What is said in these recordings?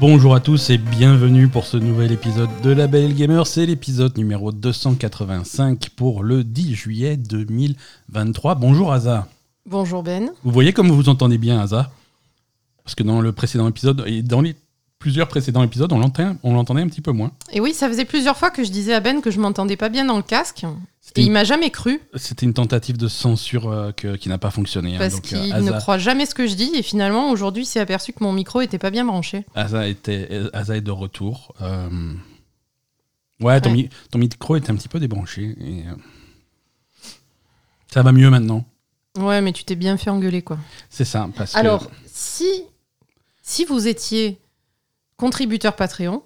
Bonjour à tous et bienvenue pour ce nouvel épisode de La Belle Gamer. C'est l'épisode numéro 285 pour le 10 juillet 2023. Bonjour Aza. Bonjour Ben. Vous voyez comme vous vous entendez bien Aza? Parce que dans le précédent épisode et dans les plusieurs précédents épisodes, on l'entendait, un petit peu moins. Et oui, ça faisait plusieurs fois que je disais à Ben que je m'entendais pas bien dans le casque. Et une- il m'a jamais cru C'était une tentative de censure euh, que- qui n'a pas fonctionné. hein. parce qu'il euh, ne croit jamais ce que je dis. Et finalement, aujourd'hui, il s'est aperçu que mon micro était pas bien branché. Asa était, Asa est de retour. Euh, Ouais, ton, Ouais. mi- ton micro était un petit peu débranché. et, Ça va mieux maintenant. Ouais, mais tu t'es bien fait engueuler, quoi. C'est ça. Parce que- Alors, si, si vous étiez contributeur Patreon,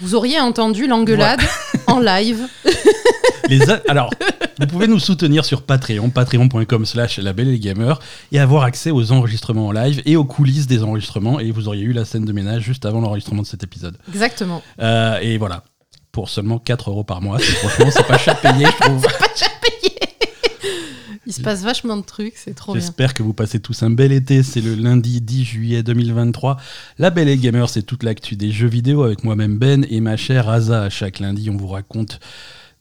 vous auriez entendu l'engueulade en live. Les Alors, vous pouvez nous soutenir sur Patreon, patreon.com slash label et gamer, et avoir accès aux enregistrements en live et aux coulisses des enregistrements, et vous auriez eu la scène de ménage juste avant l'enregistrement de cet épisode. Exactement. Euh, et voilà, pour seulement 4 euros par mois, c'est- franchement, c'est pas cher payé, je trouve. Il se passe vachement de trucs, c'est trop bien. J'espère que vous passez tous un bel été, c'est le lundi 10 juillet 2023. La Belle et Gamer, c'est toute l'actu des jeux vidéo avec moi-même Ben et ma chère Asa. Chaque lundi, on vous raconte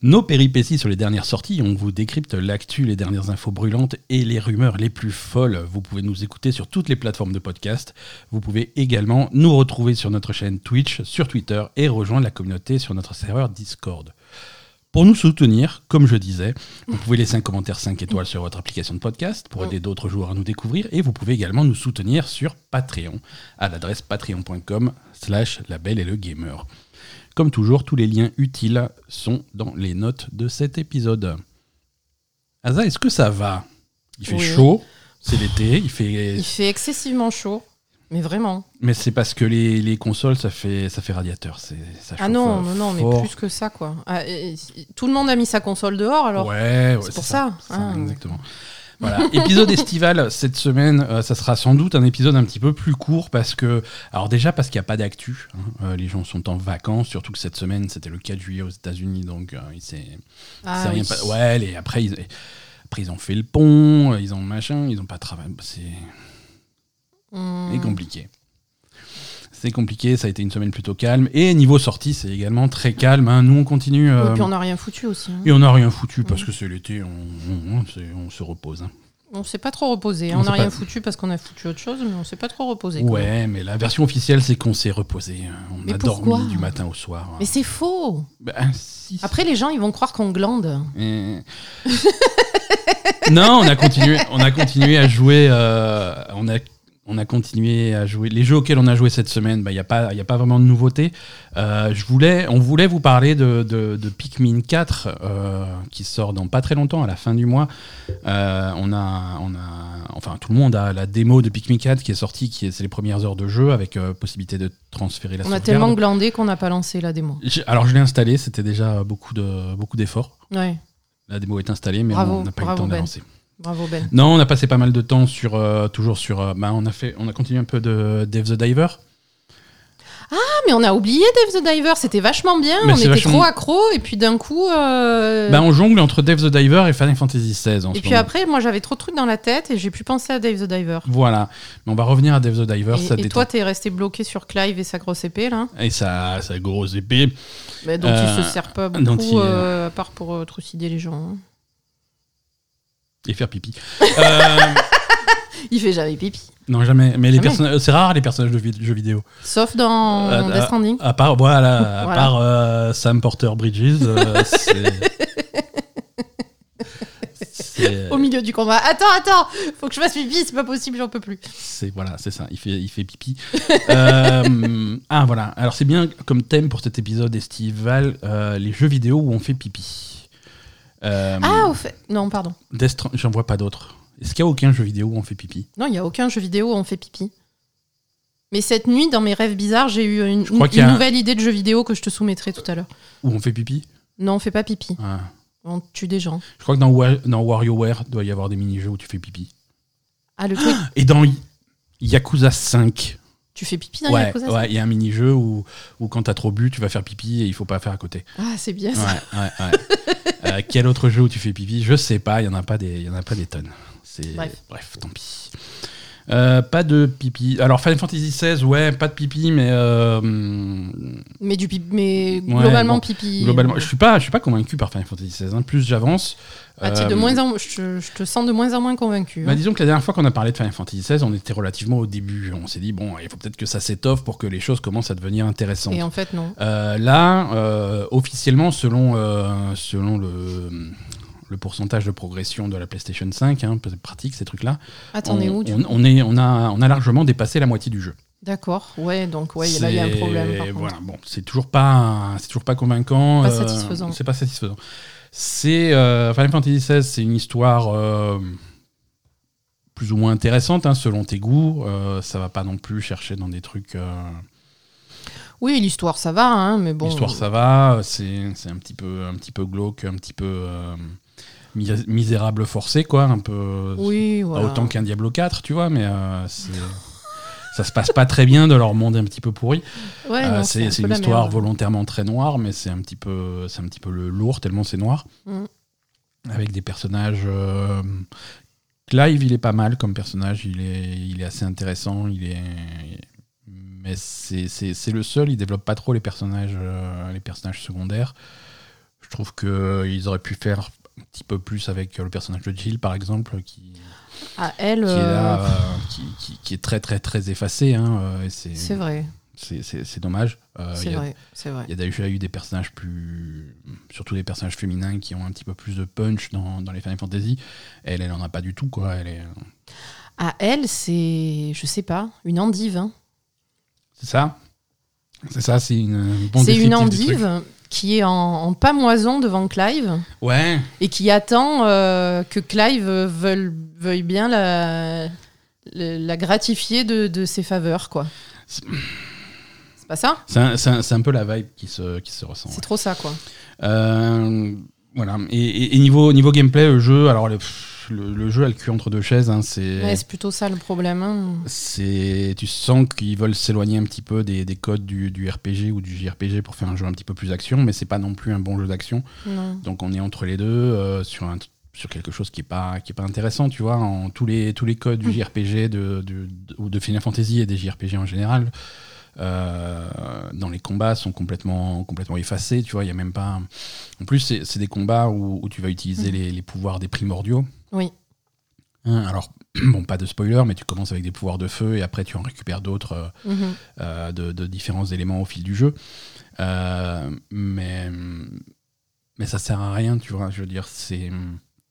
nos péripéties sur les dernières sorties, on vous décrypte l'actu, les dernières infos brûlantes et les rumeurs les plus folles. Vous pouvez nous écouter sur toutes les plateformes de podcast. Vous pouvez également nous retrouver sur notre chaîne Twitch, sur Twitter et rejoindre la communauté sur notre serveur Discord. Pour nous soutenir, comme je disais, vous pouvez laisser un commentaire 5 étoiles sur votre application de podcast pour aider d'autres joueurs à nous découvrir et vous pouvez également nous soutenir sur Patreon à l'adresse patreon.com slash la belle et le gamer. Comme toujours, tous les liens utiles sont dans les notes de cet épisode. Asa, est-ce que ça va? Il fait Oui. chaud, c'est l'été, il fait... Il fait excessivement chaud, mais vraiment. mais c'est parce que les, les consoles, ça fait, ça fait radiateur. Ça Ah non, non, non, mais fort. plus que ça, quoi. Ah, et- et- tout le monde a mis sa console dehors, alors. ouais, ouais, c'est pour ça. ça, Ah. exactement. Voilà, épisode estival cette semaine, euh, ça sera sans doute un épisode un petit peu plus court parce que, alors déjà parce qu'il n'y a pas d'actu, hein, euh, les gens sont en vacances, surtout que cette semaine c'était le 4 juillet aux États-Unis, donc euh, il s'est Ah rien oui. pas- Ouais, les- après, ils, après ils ont fait le pont, euh, ils ont machin, ils ont pas travaillé, c'est Hmm. c'est compliqué. C'est compliqué, ça a été une semaine plutôt calme. Et niveau sortie, c'est également très calme. hein. Nous, on continue. Et euh, puis on n'a rien foutu aussi. hein. et on n'a rien foutu parce que c'est l'été, on, on- on- c'est- on se repose. hein. On s'est pas trop reposé. On On n'a rien pas- foutu parce qu'on a foutu autre chose, mais on s'est pas trop reposé. Ouais, mais la version officielle, c'est qu'on s'est reposé. On Mais a dormi du matin au soir. Mais c'est faux. Si. Après, les gens, ils vont croire qu'on glande. Eh. non, on a continué, on a continué à jouer. euh, on a on a continué à jouer. Les jeux auxquels on a joué cette semaine, il n'y a, pas- y a pas vraiment de nouveautés. Euh, je voulais, on voulait vous parler de, de, de Pikmin 4 euh, qui sort dans pas très longtemps, à la fin du mois. Euh, on a, on a, enfin, tout le monde a la démo de Pikmin 4 qui est sortie, qui est, c'est les premières heures de jeu avec possibilité de transférer la On a tellement glandé qu'on n'a pas lancé la démo. Alors je l'ai installé, c'était déjà beaucoup de beaucoup d'efforts. Ouais, La démo est installée, mais Bravo, on n'a pas eu le temps Ben. d'avancer. Bravo Ben. Non, on a passé pas mal de temps sur euh, toujours sur. euh, bah, on a fait, on a continué un peu de Dave the Diver. Ah, mais on a oublié Dave the Diver. C'était vachement bien. Mais on était vachement- trop accro. Et puis d'un coup. euh, Bah, on jongle entre Dave the Diver et Final Fantasy XVI en et ce puis moment. après, moi, j'avais trop de trucs dans la tête et j'ai pu penser à Dave the Diver. Voilà, mais on va revenir à Dave the Diver, ça Et, détend. toi, t'es resté bloqué sur Clive et sa grosse épée, là. Et sa, sa grosse épée. Bah, dont Euh, il se sert pas beaucoup, il- euh, à part pour euh, trucider les gens. hein. Et faire pipi. Euh, Il fait jamais pipi. non, jamais. Mais les Jamais. personnages, c'est rare les personnages de vi- jeux vidéo. Sauf dans Euh, Death Stranding. À part, voilà, à Voilà. part euh, Sam Porter Bridges, euh, c'est. c'est- Au milieu du combat. Attends, attends Faut que je fasse pipi, c'est pas possible, j'en peux plus. C'est voilà, c'est ça. Il fait, il fait pipi. Euh, ah voilà. Alors c'est bien comme thème pour cet épisode estival euh, les jeux vidéo où on fait pipi. Euh, Ah, au fait. Non, pardon. Death j'en vois pas d'autres. Est-ce qu'il y a aucun jeu vidéo où on fait pipi? Non, il y a aucun jeu vidéo où on fait pipi. Mais cette nuit, dans mes rêves bizarres, j'ai eu une, un- nouvelle idée de jeu vidéo que je te soumettrai tout à l'heure. Où on fait pipi? Non, on fait pas pipi. Ah. On tue des gens. Je crois que dans, Wa- dans WarioWare, il doit y avoir des mini-jeux où tu fais pipi. Ah, le truc. Et dans Y- Yakuza 5, Tu fais pipi dans ouais, Yakuza ouais, il y a un mini-jeu où, où quand t'as trop bu, tu vas faire pipi et il faut pas faire à côté. Ah, c'est bien ça. ouais, ouais. Euh, quel autre jeu où tu fais pipi? Je sais pas, il y en a pas des, il y en a pas des tonnes. Bref. bref, tant pis. Euh, pas de pipi. Alors Final Fantasy XVI, ouais, pas de pipi, mais euh, Mais, du pipi, mais Ouais, globalement, bon, pipi. globalement, je suis pas, je suis pas convaincu par Final Fantasy XVI. hein. Plus j'avance. Ah, de euh, moins en... je, te, je te sens de moins en moins convaincu. Bah, hein. disons que la dernière fois qu'on a parlé de Final Fantasy XVI, on était relativement au début. On s'est dit bon, il faut peut-être que ça s'étoffe pour que les choses commencent à devenir intéressantes. Et en fait, non. Euh, là, officiellement, selon, selon le, le pourcentage de progression de la PlayStation 5, hein, pratique ces trucs-là, on est on, où on- est, on, a, on a largement dépassé la moitié du jeu. D'accord, ouais, donc ouais, là, il y a un problème. Par. Voilà, bon, c'est toujours pas, c'est toujours pas convaincant. Pas euh, satisfaisant. C'est pas satisfaisant. C'est euh, Final Fantasy XVI, c'est une histoire euh, plus ou moins intéressante hein, selon tes goûts. Euh, ça va pas non plus chercher dans des trucs. Oui, l'histoire, ça va, hein, mais bon. L'histoire, ça va. C'est un petit peu, un petit peu glauque, un petit peu mis- misérable forcé, quoi. Un peu. Oui, Pas voilà. autant qu'un Diablo 4, tu vois, mais euh, ça se passe pas très bien de leur monde un petit peu pourri. Ouais, Euh, c'est un une histoire merde. volontairement très noire, mais c'est un petit peu, c'est un petit peu le lourd tellement c'est noir. Mm. Avec des personnages. euh, Clive, il est pas mal comme personnage. Il est, il est assez intéressant. Il est, mais c'est le seul. Il développe pas trop les personnages, les personnages secondaires. Je trouve que ils auraient pu faire un petit peu plus avec le personnage de Jill, par exemple, qui, Ah, elle, qui est euh, là, euh, qui, qui- qui est très très très effacé. Hein, euh, c'est vrai, c'est- dommage. Euh, c'est il y a- vrai, c'est vrai. il y a déjà eu des personnages plus. Surtout des personnages féminins qui ont un petit peu plus de punch dans, dans les Final Fantasy. Elle, elle en a pas du tout, quoi. Elle est. Ah, elle, c'est, je sais pas, une endive. hein. C'est ça C'est ça, c'est une. bon c'est une endive qui est en, en pamoison devant Clive Ouais. et qui attend euh, que Clive veuille, veuille bien la, gratifier de, de ses faveurs, quoi. C'est- pas ça? C'est un, peu la vibe qui se, qui se ressent. C'est ouais. trop ça, quoi. Euh, voilà. Et, et- et niveau, niveau gameplay, le jeu, alors pff, le, le jeu a le cul entre deux chaises. hein, c'est. Ouais, plutôt ça le problème. hein. C'est, tu sens qu'ils veulent s'éloigner un petit peu des, des codes du, du RPG ou du JRPG pour faire un jeu un petit peu plus action, mais c'est pas non plus un bon jeu d'action. Donc on est entre les deux euh, sur un sur quelque chose qui est pas qui est pas intéressant, tu vois. En tous les tous les codes du JRPG de, de- de- ou de Final Fantasy et des JRPG en général. euh, dans les combats sont complètement complètement effacés tu vois il y a même pas en plus c'est des combats où, où tu vas utiliser les, les pouvoirs des primordiaux Oui. Hein, alors bon pas de spoiler mais tu commences avec des pouvoirs de feu et après tu en récupères d'autres euh, Mhm. euh, de, de différents éléments au fil du jeu. Euh, mais, mais ça sert à rien, tu vois. Je veux dire, c'est.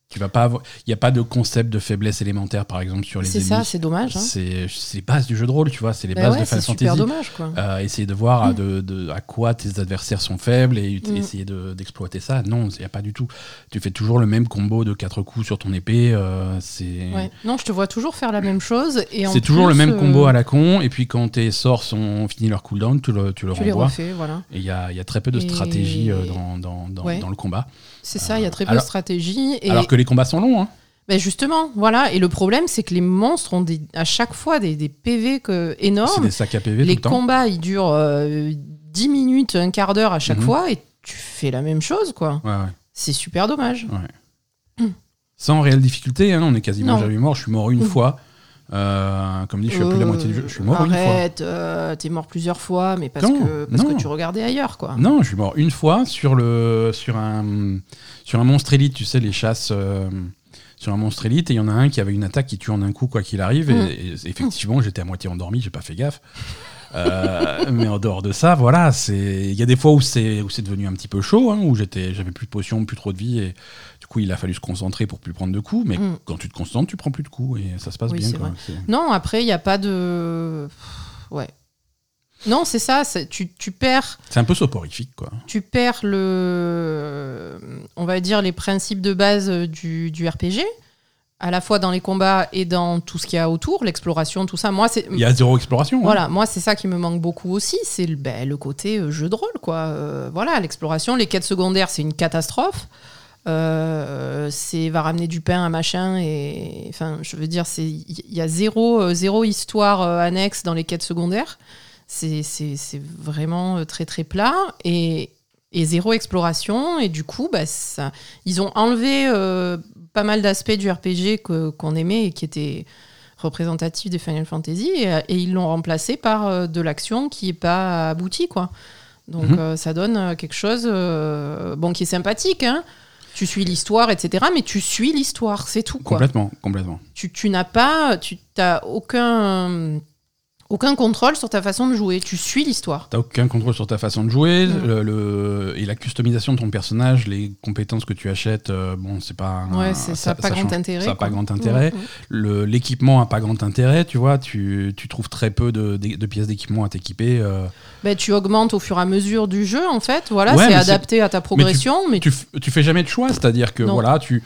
Tu vas pas avoir. Il n'y a pas de concept de faiblesse élémentaire, par exemple, sur les C'est ça, c'est dommage. Hein. C'est c'est les bases du jeu de rôle, tu vois. C'est les Bah bases ouais, de c'est Final Fantasy. dommage, quoi. Euh, essayer de voir à, de, de- à quoi tes adversaires sont faibles et ut- Mm. essayer de- d'exploiter ça. Non, il n'y a pas du tout. Tu fais toujours le même combo de quatre coups sur ton épée. euh, c'est Ouais. Non, je te vois toujours faire la même chose. c'est toujours le même euh, combo à la con. Et puis quand tes sorts sont finis leur cooldown, tu le, tu le Tu les renvoies. refais, voilà. Et il y a, y a très peu de stratégie euh, dans, dans, dans, Ouais. dans le combat. C'est ça, il y a très peu de stratégie. Et Alors que les combats sont longs. Hein. Ben justement, voilà. Et le problème, c'est que les monstres ont des, à chaque fois des, des PV que, C'est énormes. des sacs à PV Les tout le temps. combats, ils durent euh, 10 minutes, un quart d'heure à chaque Mhm. fois. Et tu fais la même chose, quoi. Ouais, ouais. C'est super dommage. Sans réelle difficulté, hein, on est quasiment Non. jamais mort. Je suis mort une Mhm. fois. Euh, comme dit, je suis à plus de la moitié du jeu. Je suis mort une fois. Arrête, euh, t'es mort plusieurs fois, mais parce, Non, que, parce non. que tu regardais ailleurs, quoi. Non, je suis mort une fois sur, le, sur, un, sur un monstre élite, tu sais, les chasses. euh, sur un monstre élite, et il y en a un qui avait une attaque qui tue en un coup, quoi qu'il arrive. Et, et effectivement, j'étais à moitié endormi, j'ai pas fait gaffe. Euh, mais en dehors de ça, voilà, c'est il y a des fois où c'est où c'est devenu un petit peu chaud, hein, où j'étais j'avais plus de potions, plus trop de vie, et du coup il a fallu se concentrer pour plus prendre de coups. Mais Mm. quand tu te concentres, tu prends plus de coups et ça se passe Oui, bien. quoi. Non, après, il n'y a pas de. Ouais. Non, c'est ça, tu, tu perds C'est un peu soporifique, quoi. tu perds le, on va dire les principes de base du, du RPG, à la fois dans les combats et dans tout ce qu'il y a autour, l'exploration, tout ça. Moi, c'est Il y a zéro exploration. hein. voilà, moi c'est ça qui me manque beaucoup aussi, c'est le, ben, le côté euh, jeu de rôle, quoi. Euh, voilà, l'exploration, les quêtes secondaires, c'est une catastrophe. Euh, c'est va ramener du pain à machin et enfin je veux dire c'est il y a zéro euh, zéro histoire euh, annexe dans les quêtes secondaires c'est vraiment euh, très très plat et, et zéro exploration et du coup bah, ça, ils ont enlevé pas mal d'aspects du RPG qu'on aimait et qui étaient représentatif des Final Fantasy et, et ils l'ont remplacé par de l'action qui est pas aboutie quoi. Donc Mhm. ça donne quelque chose bon qui est sympathique. Hein. Tu suis l'histoire, etc. Mais tu suis l'histoire, c'est tout quoi. Complètement, complètement. Tu, tu n'as pas, tu n'as aucun aucun contrôle sur ta façon de jouer. Tu suis l'histoire. T'as aucun contrôle sur ta façon de jouer, le, le- et la customisation de ton personnage, les compétences que tu achètes, euh, bon, c'est pas. Ouais, ça a pas grand intérêt, Ça pas grand intérêt. L'équipement a pas grand intérêt, tu vois. Tu, tu trouves très peu de, de- de pièces d'équipement à t'équiper. euh. Ben, tu augmentes au fur et à mesure du jeu, en fait. Voilà, Ouais, c'est mais adapté à ta progression, mais, tu, f- tu fais jamais de choix, c'est-à-dire que Non. voilà, tu.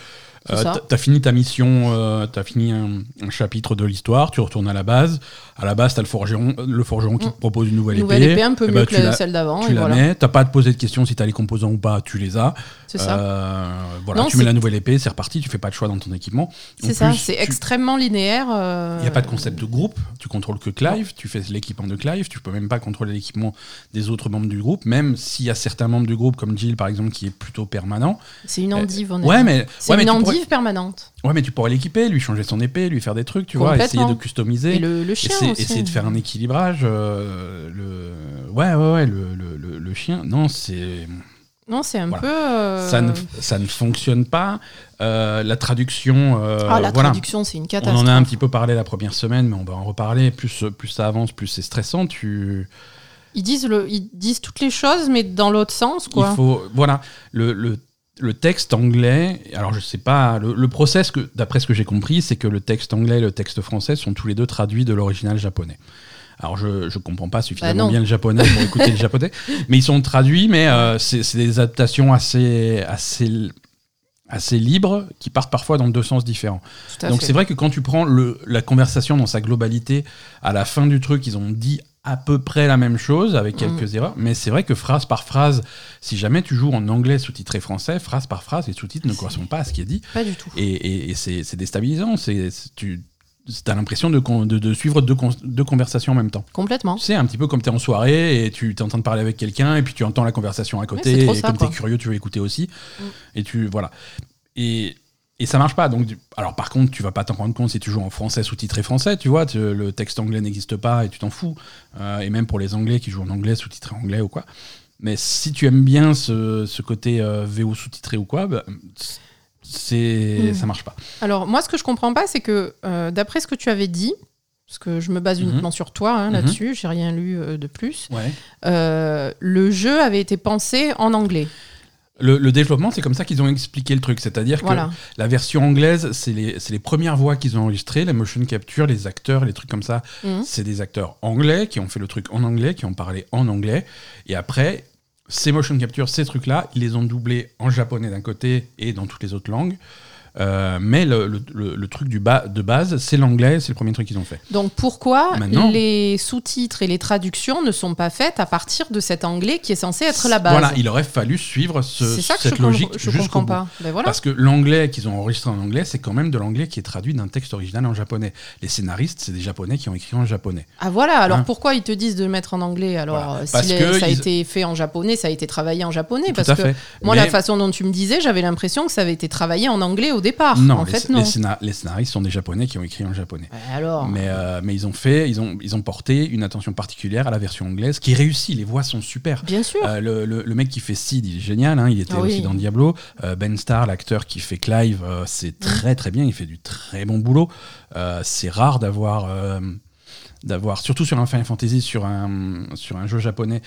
Euh, t'as- fini ta mission, euh, t'as fini un, un chapitre de l'histoire, tu retournes à la base. À la base, t'as le forgeron, le forgeron qui Mm. te propose une nouvelle, une nouvelle épée un peu Eh mieux ben, que tu la- celle d'avant. Tu et la voilà. mets, t'as pas à te poser de questions si t'as les composants ou pas, tu les as. C'est ça. Euh, voilà, Non, tu mets la nouvelle épée, c'est reparti, tu fais pas de choix dans ton équipement. En C'est ça, c'est tu- extrêmement linéaire. euh, Il n'y a pas de concept de groupe, tu contrôles que Clive, tu fais l'équipement de Clive, tu peux même pas contrôler l'équipement des autres membres du groupe, même s'il y a certains membres du groupe, comme Jill par exemple, qui est plutôt permanent. C'est une endive, on Ouais, mais, C'est ouais, mais une tu endive pourrais, permanente. ouais, mais tu pourrais l'équiper, lui changer son épée, lui faire des trucs, tu vois, essayer de customiser. Et le, le chien Essayer, aussi. essayer de faire un équilibrage. euh, le... Ouais, ouais, ouais, le, le- le- chien, non, c'est. Non, c'est un Voilà. peu. euh, Ça, ne, ça ne fonctionne pas. Euh, la traduction. euh, Ah, la voilà. traduction, c'est une On catastrophe. en a un petit peu parlé la première semaine, mais on va en reparler. Plus, plus ça avance, plus c'est stressant. Tu, Ils disent, le, ils disent toutes les choses, mais dans l'autre sens, quoi. il faut, voilà, le, le, le texte anglais. Alors je sais pas, le, le process que, d'après ce que j'ai compris, c'est que le texte anglais et le texte français sont tous les deux traduits de l'original japonais. Alors je je comprends pas Bah suffisamment non. bien le japonais pour écouter le japonais, mais ils sont traduits, mais euh, c'est c'est des adaptations assez assez assez libres qui partent parfois dans deux sens différents. Donc fait. c'est vrai que quand tu prends le, la conversation dans sa globalité, à la fin du truc, ils ont dit à peu près la même chose avec quelques erreurs, mais c'est vrai que phrase par phrase, si jamais tu joues en anglais sous-titré français, phrase par phrase, les sous-titres ne correspondent pas à ce qui est dit, Pas du tout. et, et- et c'est c'est déstabilisant. C'est c'est- tu as l'impression de, de, de suivre deux, con- deux conversations en même temps. Complètement. Sais, un petit peu comme tu es en soirée et tu es en train de parler avec quelqu'un et puis tu entends la conversation à côté c'est trop et ça, comme tu es curieux, tu veux écouter aussi. Mm. Et tu voilà. Et, et ça marche pas. Donc, du- alors par contre, tu vas pas t'en rendre compte si tu joues en français sous-titré français, tu vois, tu- le texte anglais n'existe pas et tu t'en fous. Euh, et même pour les Anglais qui jouent en anglais sous-titré anglais ou quoi. Mais si tu aimes bien ce, ce côté euh, VO sous-titré ou quoi, bah, c'est Mm. ça marche pas. Alors, moi, ce que je comprends pas, c'est que, euh, d'après ce que tu avais dit, parce que je me base Mhm. uniquement sur toi hein, Mhm. là-dessus, j'ai rien lu de plus, Ouais. le jeu avait été pensé en anglais. Le, le développement, c'est comme ça qu'ils ont expliqué le truc. C'est-à-dire que. La version anglaise, c'est les, les premières voix qu'ils ont enregistrées, la motion capture, les acteurs, les trucs comme ça. Mhm. C'est des acteurs anglais qui ont fait le truc en anglais, qui ont parlé en anglais. Et après, ces motion capture, ces trucs-là, ils les ont doublés en japonais d'un côté et dans toutes les autres langues. Euh, mais le, le- le- le truc du de base, c'est l'anglais, c'est le premier truc qu'ils ont fait. Donc pourquoi Maintenant- les sous-titres et les traductions ne sont pas faites à partir de cet anglais qui est censé être la base Voilà, il aurait fallu suivre ce- C'est ça que cette je, logique jusqu'au comprends bout. pas. Ben voilà. Parce que l'anglais qu'ils ont enregistré en anglais, c'est quand même de l'anglais qui est traduit d'un texte original en japonais. Les scénaristes, c'est des japonais qui ont écrit en japonais. Ah voilà, alors Hein. pourquoi ils te disent de le mettre en anglais Alors Voilà. euh, si les- ça a ils- été fait en japonais, ça a été travaillé en japonais Tout Parce que fait. moi, Mais- la façon dont tu me disais, j'avais l'impression que ça avait été travaillé en anglais au départ. Non, en les, fait, les non. scénar- les scénaristes sont des japonais qui ont écrit en japonais. Alors Mais, euh, mais ils ont fait, ils ont, ils ont porté une attention particulière à la version anglaise, qui réussit. Les voix sont super. Bien sûr. Euh, le, le- le mec qui fait Sid, il est génial. hein, il était Ah oui. aussi dans Diablo. Euh, ben Starr, l'acteur qui fait Clive, c'est très très bien. Il fait du très bon boulot. C'est rare d'avoir, d'avoir, surtout sur un Final Fantasy, sur un, sur un jeu japonais,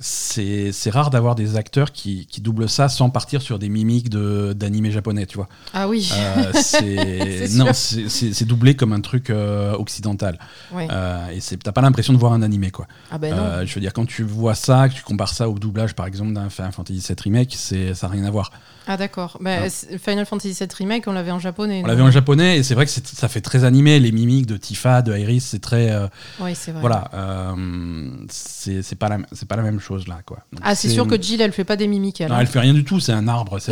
c'est rare d'avoir des acteurs qui, qui doublent ça sans partir sur des mimiques de- d'animé japonais, tu vois. Ah oui. Euh, c'est non, c'est- doublé comme un truc euh, occidental. Ouais. Euh, et c'est- t'as pas l'impression de voir un animé, quoi. ah ben non. Euh, je veux dire, quand tu vois ça, que tu compares ça au doublage, par exemple, d'un Final Fantasy VII Remake, c'est ça n'a rien à voir. Ah d'accord. Non. c'est- Final Fantasy VII Remake, on l'avait en japonais. On l'avait en japonais, et c'est vrai que ça fait très animé. Les mimiques de Tifa, de Iris, c'est très. euh, Oui, c'est vrai. Voilà. euh, c'est pas, la- c'est pas la même chose, là, quoi. Donc, Ah, c'est sûr que Jill, elle fait pas des mimiques. elle, Non, hein. elle fait rien du tout, c'est un arbre.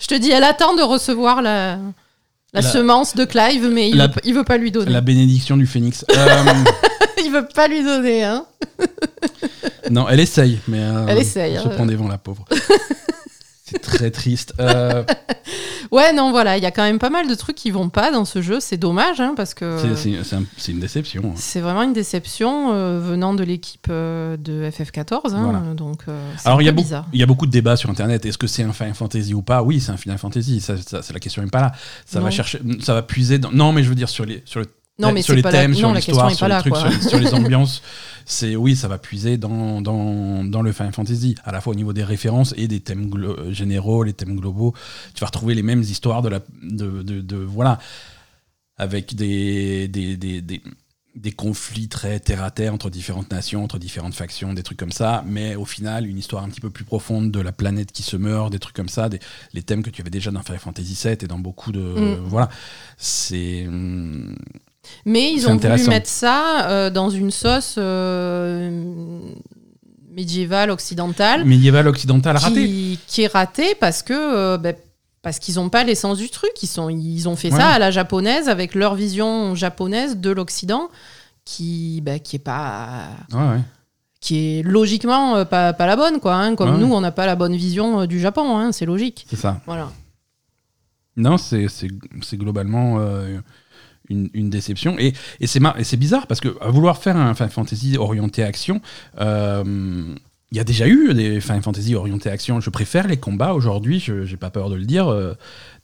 Je te dis, elle attend de recevoir la, la, La- semence de Clive, mais il, La- veut, il veut pas lui donner. la bénédiction du phénix. Euh, il veut pas lui donner, hein. Non, elle essaye, mais euh, Elle essaye, se hein. prend des vents, la pauvre. C'est très triste. Euh, Ouais, non, voilà, il y a quand même pas mal de trucs qui vont pas dans ce jeu. C'est dommage, hein, parce que C'est- C'est c'est un- c'est une déception. hein. c'est vraiment une déception euh, venant de l'équipe euh, de FF14. hein, Voilà. Donc, c'est Alors il y, a beaucoup, bizarre. il y a beaucoup de débats sur Internet. Est-ce que c'est un Final Fantasy ou pas? Oui, c'est un Final Fantasy. Ça, ça- c'est la question n'est pas là. Ça va chercher, ça va puiser. Dans... Non, mais je veux dire sur les sur le Non, mais sur les pas la- thèmes, sur la question l'histoire, sur les trucs, sur les, sur les ambiances. C'est oui, ça va puiser dans, dans, dans le Final Fantasy, à la fois au niveau des références et des thèmes glo- généraux, les thèmes globaux. Tu vas retrouver les mêmes histoires de la de, de, de- voilà avec des des, des, des des conflits très terre à terre entre différentes nations, entre différentes factions, des trucs comme ça, mais au final, une histoire un petit peu plus profonde de la planète qui se meurt, des trucs comme ça, des, les thèmes que tu avais déjà dans Final Fantasy VII et dans beaucoup de. Mm. Voilà. C'est. Mais ils ont voulu mettre ça euh, dans une sauce euh, médiévale occidentale médiéval occidental raté. qui, qui est ratée parce que euh, ben, parce qu'ils n'ont pas l'essence du truc. Ils, sont, ils ont fait Ouais. ça à la japonaise avec leur vision japonaise de l'Occident qui ben, qui est pas Ouais, ouais. qui est logiquement euh, pas, pas la bonne quoi. hein. Comme Ouais. nous, on n'a pas la bonne vision euh, du Japon. hein. C'est logique. C'est ça. Voilà. Non, c'est globalement euh, une, une déception. Et, et c'est mar- bizarre parce que à vouloir faire un Final Fantasy orienté action, euh, il y a déjà eu des Final Fantasy orienté action. Je préfère les combats aujourd'hui, je j'ai pas peur de le dire, euh,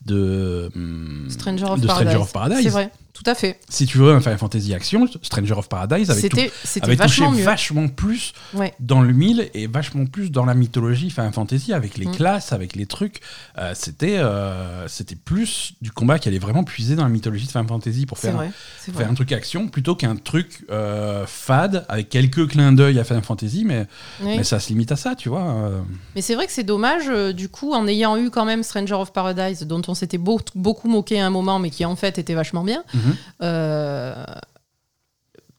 de, hum, Stranger of de Paradise. Stranger of Paradise. C'est vrai. Tout à fait. Si tu veux un Final Fantasy action, Stranger of Paradise avait, tout- avait touché vachement mieux. vachement plus Ouais. dans le mille et vachement plus dans la mythologie Final Fantasy avec les Mm. classes, avec les trucs. Euh, c'était euh, c'était plus du combat qui allait vraiment puiser dans la mythologie de Final Fantasy pour faire, vrai. C'est faire un truc action plutôt qu'un truc euh, fade avec quelques clins d'œil à Final Fantasy, mais, Oui. mais ça se limite à ça, tu vois. Mais c'est vrai que c'est dommage, du coup, en ayant eu quand même Stranger of Paradise, dont on s'était beau- beaucoup moqué à un moment, mais qui en fait était vachement bien. Mhm. Euh,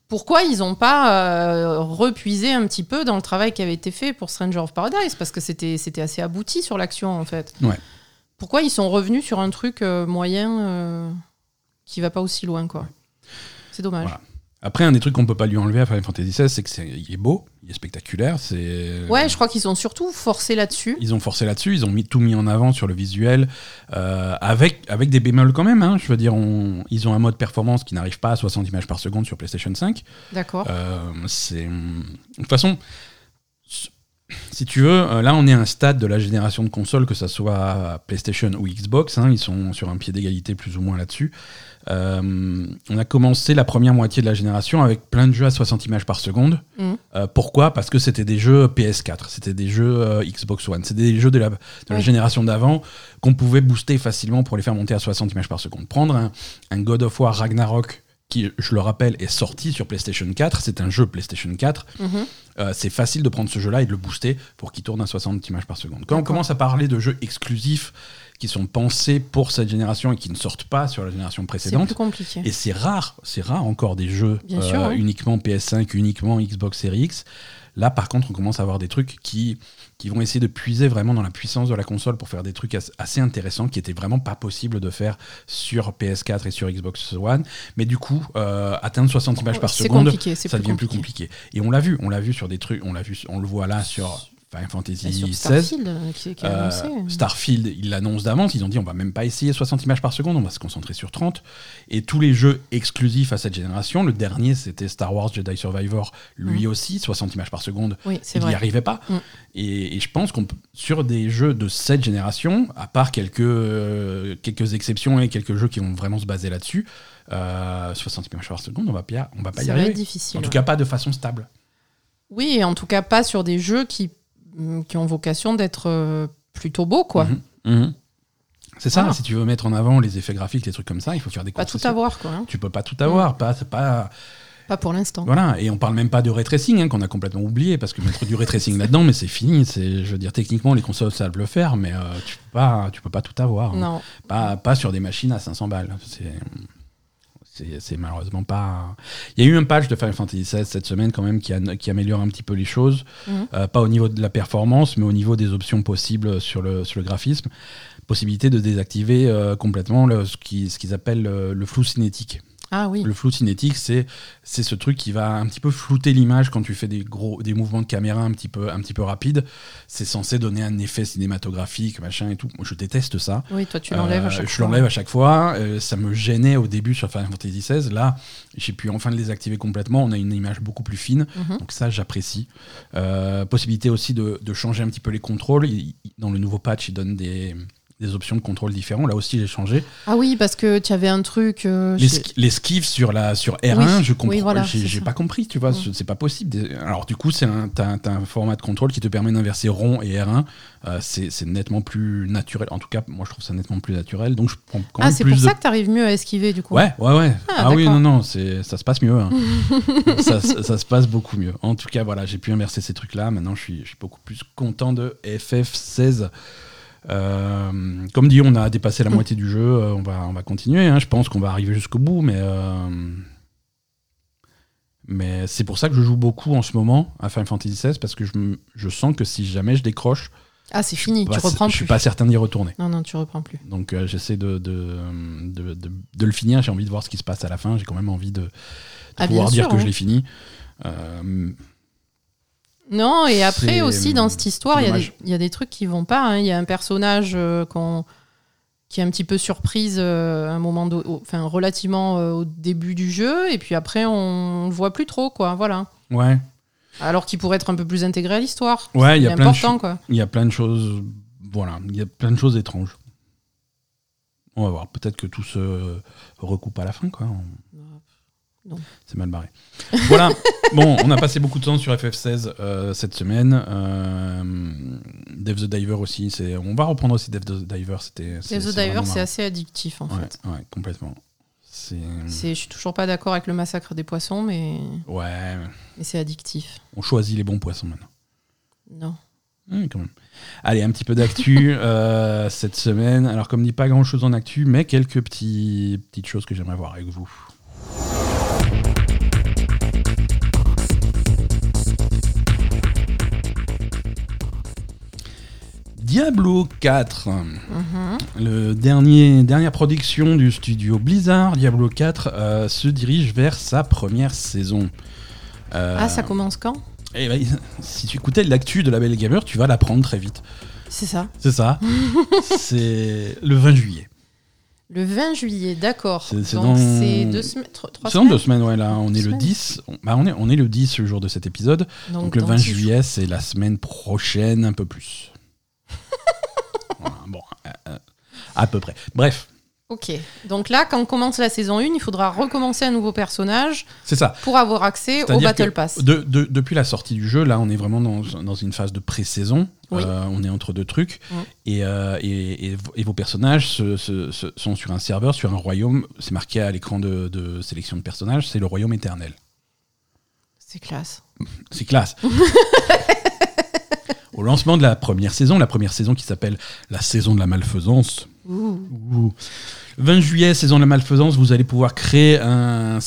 pourquoi ils n'ont pas euh, repuisé un petit peu dans le travail qui avait été fait pour Stranger of Paradise? Parce que c'était c'était assez abouti sur l'action, en fait. Ouais. Pourquoi ils sont revenus sur un truc euh, moyen euh, qui va pas aussi loin, quoi? C'est dommage. Voilà. Après, un des trucs qu'on peut pas lui enlever à Final Fantasy XVI, c'est que c'est il est beau, il est spectaculaire, c'est Ouais, je crois qu'ils ont surtout forcé là-dessus. Ils ont forcé là-dessus, ils ont mis tout mis en avant sur le visuel, euh, avec, avec des bémols quand même. hein. Je veux dire, on- ils ont un mode performance qui n'arrive pas à 60 images par seconde sur PlayStation 5. D'accord. Euh, c'est de toute façon, si tu veux, euh, là on est à un stade de la génération de consoles, que ça soit PlayStation ou Xbox, hein, ils sont sur un pied d'égalité plus ou moins là-dessus. Euh, on a commencé la première moitié de la génération avec plein de jeux à 60 images par seconde. Mhm. Euh, pourquoi? Parce que c'était des jeux PS4, c'était des jeux euh, Xbox One, c'était des jeux de la, de la Ouais. génération d'avant qu'on pouvait booster facilement pour les faire monter à 60 images par seconde. Prendre un, un God of War Ragnarok qui, je le rappelle, est sorti sur PlayStation 4, c'est un jeu PlayStation 4, Mhm. euh, c'est facile de prendre ce jeu-là et de le booster pour qu'il tourne à 60 images par seconde. Quand on commence à parler de jeux exclusifs qui sont pensés pour cette génération et qui ne sortent pas sur la génération C'est précédente, plus compliqué. et c'est rare, c'est rare encore des jeux euh, sûr, hein. uniquement PS5, uniquement Xbox Series X. Là, par contre, on commence à avoir des trucs qui, qui vont essayer de puiser vraiment dans la puissance de la console pour faire des trucs as- assez intéressants qui étaient vraiment pas possibles de faire sur PS4 et sur Xbox One. Mais du coup, euh, atteindre 60 images par C'est seconde, c'est ça devient plus compliqué. compliqué. Et on l'a vu, on l'a vu sur des trucs, on l'a vu, on le voit là sur Final Fantasy XVI. Starfield, euh, qui, qui a Euh, annoncé. Starfield, ils l'annoncent d'avance, ils ont dit on va même pas essayer 60 images par seconde, on va se concentrer sur 30. Et tous les jeux exclusifs à cette génération, le dernier c'était Star Wars Jedi Survivor, lui aussi, 60 images par seconde, Oui, il n'y arrivait pas. Mm. Et, et je pense qu'on sur des jeux de cette génération, à part quelques, euh, quelques exceptions et quelques jeux qui vont vraiment se baser là-dessus, euh, 60 images par seconde, on va on va pas y va arriver. difficile. En tout ouais. cas, pas de façon stable. Oui, et en tout cas pas sur des jeux qui, mm, qui ont vocation d'être euh, plutôt beaux, quoi. Mhm. Mhm. C'est ça, si tu veux mettre en avant les effets graphiques, les trucs comme ça, il faut faire des Pas tout avoir, quoi. hein. Tu peux pas tout avoir, pas, c'est pas, Pas pour l'instant. voilà. Et on parle même pas de ray tracing, hein, qu'on a complètement oublié, parce que mettre du ray tracing là-dedans, mais c'est fini. C'est, je veux dire, techniquement, les consoles savent le faire, mais euh, tu peux pas, tu peux pas tout avoir. hein. Non. Pas, pas sur des machines à 500 balles. C'est, c'est, malheureusement pas. Il y a eu un patch de Final Fantasy XVI cette semaine quand même qui, a- qui améliore un petit peu les choses, Mhm. Euh, pas au niveau de la performance, mais au niveau des options possibles sur le, sur le graphisme. Possibilité de désactiver euh, complètement le- ce, qui- ce qu'ils appellent le, le flou cinétique. Ah oui. Le flou cinétique, c'est c'est ce truc qui va un petit peu flouter l'image quand tu fais des gros des mouvements de caméra un petit peu un petit peu rapides. C'est censé donner un effet cinématographique, machin et tout. Moi, je déteste ça. Oui, toi tu l'enlèves à Euh, chaque je fois. l'enlève à chaque fois. Euh, ça me gênait au début sur Final Fantasy XVI. Là, j'ai pu enfin le désactiver complètement. On a une image beaucoup plus fine. Mhm. Donc ça, j'apprécie. Euh, possibilité aussi de, de changer un petit peu les contrôles. Il- dans le nouveau patch, il donne des, des options de contrôle différents. Là aussi, j'ai changé. Ah oui, parce que tu avais un truc. euh, l'esquive sur, la, sur R1, Oui, je comprends. oui, voilà, j'ai, pas compris, tu vois. Mm. ce- C'est pas possible. Alors, du coup, c'est un, t'as, un- format de contrôle qui te permet d'inverser rond et R1. Euh, c'est, nettement plus naturel. En tout cas, moi, je trouve ça nettement plus naturel. Donc, je prends quand Ah, c'est pour de ça que tu arrives mieux à esquiver du coup. Ouais, ouais, ouais. Ah, Ah, oui, non, non, c'est, ça se passe mieux. hein. ça, ça- ça se passe beaucoup mieux. En tout cas, voilà, j'ai pu inverser ces trucs-là. Maintenant, je suis, je suis beaucoup plus content de FF16. Euh, comme dit, on a dépassé la moitié du jeu. euh, on, va, on va continuer. hein. Je pense qu'on va arriver jusqu'au bout, mais. euh, mais c'est pour ça que je joue beaucoup en ce moment à Final Fantasy XVI parce que je, sens que si jamais je décroche, Ah, c'est fini, bah, tu reprends je suis pas certain d'y retourner. Non, non, tu reprends plus. Donc euh, j'essaie de, de, de, de- de le finir, j'ai envie de voir ce qui se passe à la fin, j'ai quand même envie de, Ah, pouvoir dire que hein. je l'ai fini. Euh, Non, et après aussi dans cette histoire, il y, a des- il y a des trucs qui vont pas. hein. Il y a un personnage euh, qui est un petit peu surprise euh, un moment, de- au- enfin relativement euh, au début du jeu, et puis après on le voit plus trop, quoi. Voilà. ouais, Alors qu'il pourrait être un peu plus intégré à l'histoire. ouais, il y a C'est plein de important, cho- quoi. il y a plein de choses, voilà, il y a plein de choses étranges. On va voir, peut-être que tout se recoupe à la fin, quoi. C'est mal barré. Voilà. bon, on a passé beaucoup de temps sur FF16 euh, cette semaine. Euh, Dev the Diver aussi. C'est. On va reprendre aussi Dev the Diver. C'était. Death the Diver, c'est assez addictif en Ouais, fait. ouais, complètement. C'est. C'est- Je suis toujours pas d'accord avec le massacre des poissons, mais, Ouais, mais c'est addictif. on choisit les bons poissons maintenant. Non. Quand même. Allez, un petit peu d'actu euh, cette semaine. Alors, comme dit, pas grand chose en actu, mais quelques petits, petites choses que j'aimerais voir avec vous. Diablo 4, Mhm. le dernier dernière production du studio Blizzard, Diablo 4 euh, se dirige vers sa première saison. Euh, Ah, ça commence quand? eh ben, si tu écoutais l'actu de la Belle Gamer, tu vas l'apprendre très vite. C'est ça. C'est ça. c'est le 20 juillet. Le 20 juillet, d'accord. C'est- dans- deux semaines, trois, trois C'est dans semaines. deux semaines, ouais, là, on est le semaines. 10. On, bah, on, est, on est le 10 le jour de cet épisode. Donc, le dans 20 dix juillet, c'est la semaine prochaine, un peu plus. Bon, euh, euh, à peu près. Bref, Ok. Donc là, quand on commence la saison 1, il faudra recommencer un nouveau personnage c'est ça. pour avoir accès au Battle Pass. de- de- depuis la sortie du jeu, là, on est vraiment dans, dans une phase de pré-saison. Oui. Euh, on est entre deux trucs. Et, euh, et, et vo- et vos personnages se- se- se- sont sur un serveur, sur un royaume. C'est marqué à l'écran de, de sélection de personnages, c'est le royaume éternel. C'est classe. C'est classe. Au lancement de la première saison, la première saison qui s'appelle la saison de la malfaisance. Ouh. Ouh. 20 juillet, saison de la malfaisance, vous allez pouvoir créer un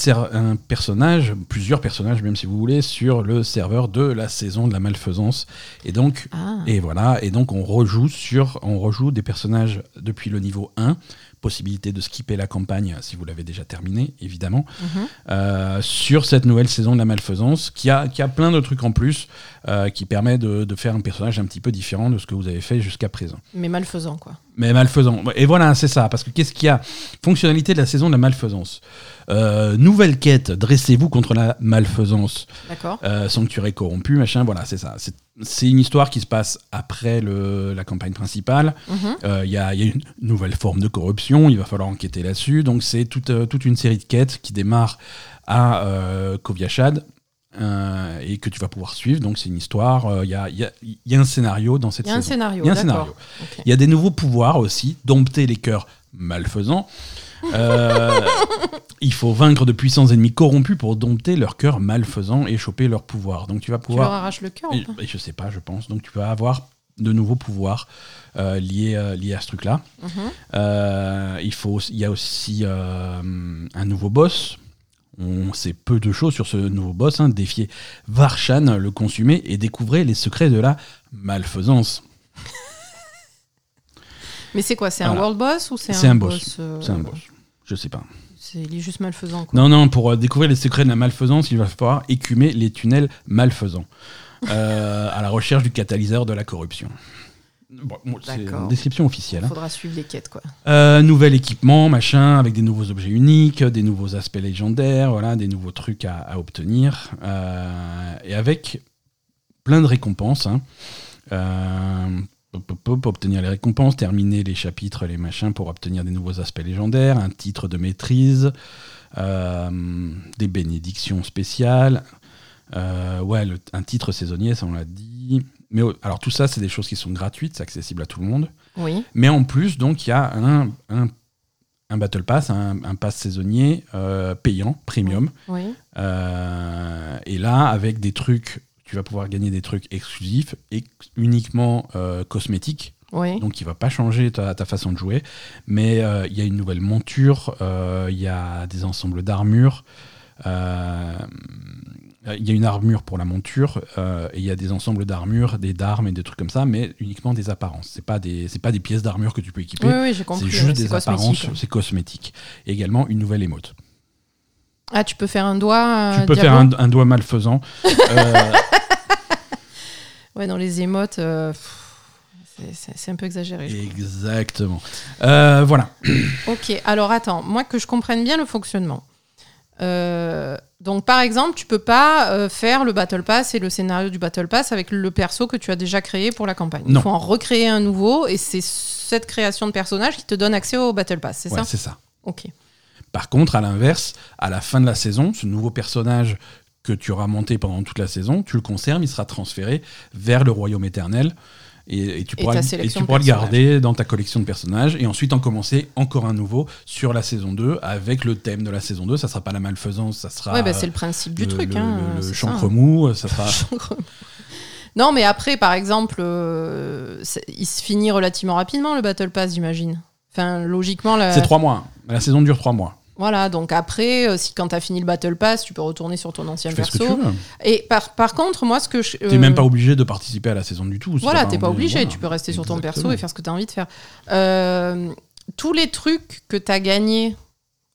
personnage, plusieurs personnages même si vous voulez, sur le serveur de la saison de la malfaisance. Et donc, Ah. et voilà, et donc on rejoue sur, on rejoue des personnages depuis le niveau 1. Possibilité de skipper la campagne si vous l'avez déjà terminé, évidemment. Mhm. Euh, sur cette nouvelle saison de la malfaisance, qui a, qui a plein de trucs en plus, euh, qui permet de, de faire un personnage un petit peu différent de ce que vous avez fait jusqu'à présent. Mais malfaisant, quoi. Mais malfaisant. Et voilà, c'est ça. Parce que qu'est-ce qu'il y a? Fonctionnalité de la saison de la malfaisance. Euh, nouvelle quête, dressez-vous contre la malfaisance. D'accord Euh, sanctuaire corrompu, machin, voilà, c'est ça. C'est- une histoire qui se passe après le, la campagne principale. Mhm. Euh, Il y, a, il y a une nouvelle forme de corruption, il va falloir enquêter là-dessus. Donc c'est toute, euh, toute une série de quêtes qui démarrent à Koviachad euh, et que tu vas pouvoir suivre. Donc c'est une histoire, euh, il y, a, il y a- il y a un scénario dans cette Il y a un saison. scénario, Il y a un scénario. Il y a des nouveaux pouvoirs aussi, dompter les cœurs malfaisants. Euh, il faut vaincre de puissants ennemis corrompus pour dompter leurs cœurs malfaisants et choper leurs pouvoirs. Donc tu vas Tu leur pouvoir... arraches le cœur ou Et- pas et je sais pas, je pense. Donc tu vas avoir de nouveaux pouvoirs euh, liés, euh, liés à ce truc-là. Mhm. Il, faut, il y a aussi un nouveau boss. On sait peu de choses sur ce nouveau boss. Hein. Défier Varshan, le consumé, et découvrir les secrets de la malfaisance. Mais c'est quoi C'est un world boss ou c'est un, boss. euh, C'est un boss. Je sais pas. C'est il est juste malfaisant. Quoi. Non, non, pour euh, découvrir les secrets de la malfaisance, il va falloir écumer les tunnels malfaisants. Euh, à la recherche du catalyseur de la corruption. Bon, bon, c'est D'accord. une description officielle. hein. Faudra suivre les quêtes, quoi. Euh, nouvel équipement, machin, avec des nouveaux objets uniques, des nouveaux aspects légendaires, voilà, des nouveaux trucs à, à obtenir, euh, et avec plein de récompenses. hein. Euh, hop, obtenir les récompenses, terminer les chapitres, les machins pour obtenir des nouveaux aspects légendaires, un titre de maîtrise, euh, des bénédictions spéciales, euh, ouais, le- un titre saisonnier, ça on l'a dit. Mais alors tout ça, c'est des choses qui sont gratuites, c'est accessible à tout le monde. Oui. Mais en plus, donc, il y a un, un, un Battle Pass, un, un pass saisonnier euh, payant, premium. Oui. Et là, avec des trucs, tu vas pouvoir gagner des trucs exclusifs et uniquement euh, cosmétiques. Oui. Donc, il va pas changer ta, ta façon de jouer. Mais euh, il y a une nouvelle monture, euh, il y a des ensembles d'armures. euh, il y a une armure pour la monture euh, et il y a des ensembles d'armures, des d'armes et des trucs comme ça, mais uniquement des apparences. C'est pas des c'est pas des pièces d'armure que tu peux équiper. Oui, oui. C'est juste des apparences, c'est cosmétique. Et également une nouvelle émote. Ah, tu peux faire un doigt. tu euh, peux faire un, un doigt malfaisant. Euh, Ouais, dans les émotes, euh, c'est- un peu exagéré. exactement. Euh, voilà. Ok, alors attends, moi que je comprenne bien le fonctionnement. Euh, donc par exemple, tu peux pas faire le Battle Pass et le scénario du Battle Pass avec le perso que tu as déjà créé pour la campagne. Non. Il faut en recréer un nouveau et c'est cette création de personnage qui te donne accès au Battle Pass, c'est Ouais, ça? c'est ça. Ok. Par contre, à l'inverse, à la fin de la saison, ce nouveau personnage que tu auras monté pendant toute la saison, tu le conserves, il sera transféré vers le royaume éternel. Et, et tu pourras, et tu le garder dans ta collection de personnages et ensuite en commencer encore un nouveau sur la saison 2 avec le thème de la saison 2. Ça sera pas la malfaisance, ça sera ouais, bah, c'est le principe du le, truc. le- hein, le- chancre mou. Ça sera... Non, mais après, par exemple, euh, il se finit relativement rapidement le Battle Pass, j'imagine. Enfin, logiquement, la... C'est trois mois. La saison dure trois mois. Voilà, donc après, euh, si quand t'as fini le Battle Pass, tu peux retourner sur ton ancien perso. Et par, par contre, moi, ce que je. T'es euh, même pas obligé de participer à la saison du tout. Voilà, t'es pas obligé, voilà. tu peux rester sur ton perso et faire ce que t'as envie de faire. Euh, tous les trucs que t'as gagnés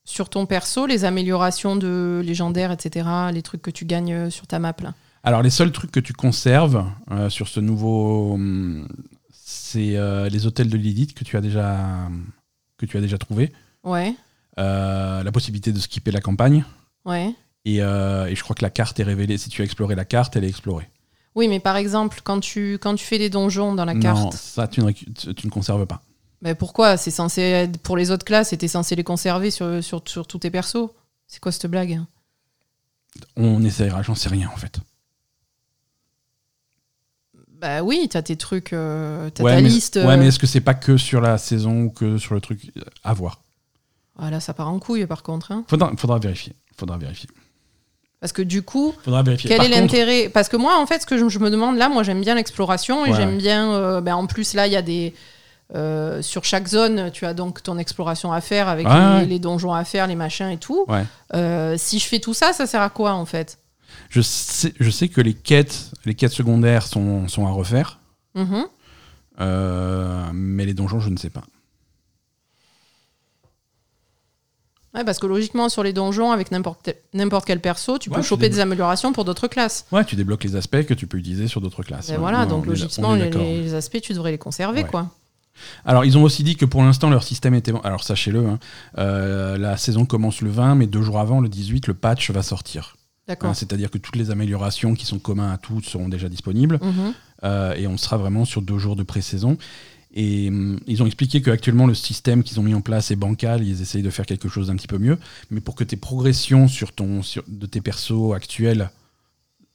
sur ton perso, les améliorations de légendaires, etc., les trucs que tu gagnes euh, sur ta map là. Alors, les seuls trucs que tu conserves euh, sur ce nouveau. hum, C'est euh, les hôtels de Lilith que tu as déjà, que tu as déjà trouvé. Ouais, Euh, la possibilité de skipper la campagne. ouais. Et, euh, et je crois que la carte est révélée. Si tu as exploré la carte, elle est explorée. Oui, mais par exemple, quand tu, quand tu fais des donjons dans la non, carte, ça, tu ne, tu- conserves pas. mais pourquoi? C'est censé être pour les autres classes et t'es censé les conserver sur, sur, sur tous tes persos C'est quoi cette blague? On essaiera, j'en sais rien en fait. Bah oui, t'as tes trucs, euh, t'as ouais, ta mais, liste. ouais, euh, mais est-ce que c'est pas que sur la saison ou que sur le truc À voir? Ah, là, ça part en couille par contre. hein. Faudra, faudra vérifier. Faudra vérifier. Parce que du coup, Faudra vérifier. quel Par est contre- l'intérêt? Parce que moi, en fait, ce que je, je me demande là, moi, j'aime bien l'exploration et Ouais. j'aime bien. euh, ben, en plus, là, il y a des. euh, sur chaque zone, tu as donc ton exploration à faire avec Ouais, les, donjons à faire, les machins et tout. Ouais. Euh, si je fais tout ça, ça sert à quoi en fait? Je sais, je sais que les quêtes, les quêtes secondaires sont, sont à refaire, euh, mais les donjons, je ne sais pas. Ouais, parce que logiquement, sur les donjons, avec n'importe quel perso, tu peux choper des améliorations pour d'autres classes. Ouais, tu débloques les aspects que tu peux utiliser sur d'autres classes. Et Ouais, voilà, ouais, donc logiquement, les, les aspects, tu devrais les conserver, quoi. Alors, ils ont aussi dit que pour l'instant, leur système était bon. Alors, sachez-le, hein, euh, la saison commence le 20, mais deux jours avant, le 18, le patch va sortir. D'accord. Hein, C'est-à-dire que toutes les améliorations qui sont communes à tous seront déjà disponibles. Mhm. Euh, et on sera vraiment sur deux jours de pré-saison. Et hum, ils ont expliqué qu'actuellement, le système qu'ils ont mis en place est bancal, ils essayent de faire quelque chose d'un petit peu mieux. Mais pour que tes progressions sur ton, sur, de tes persos actuels,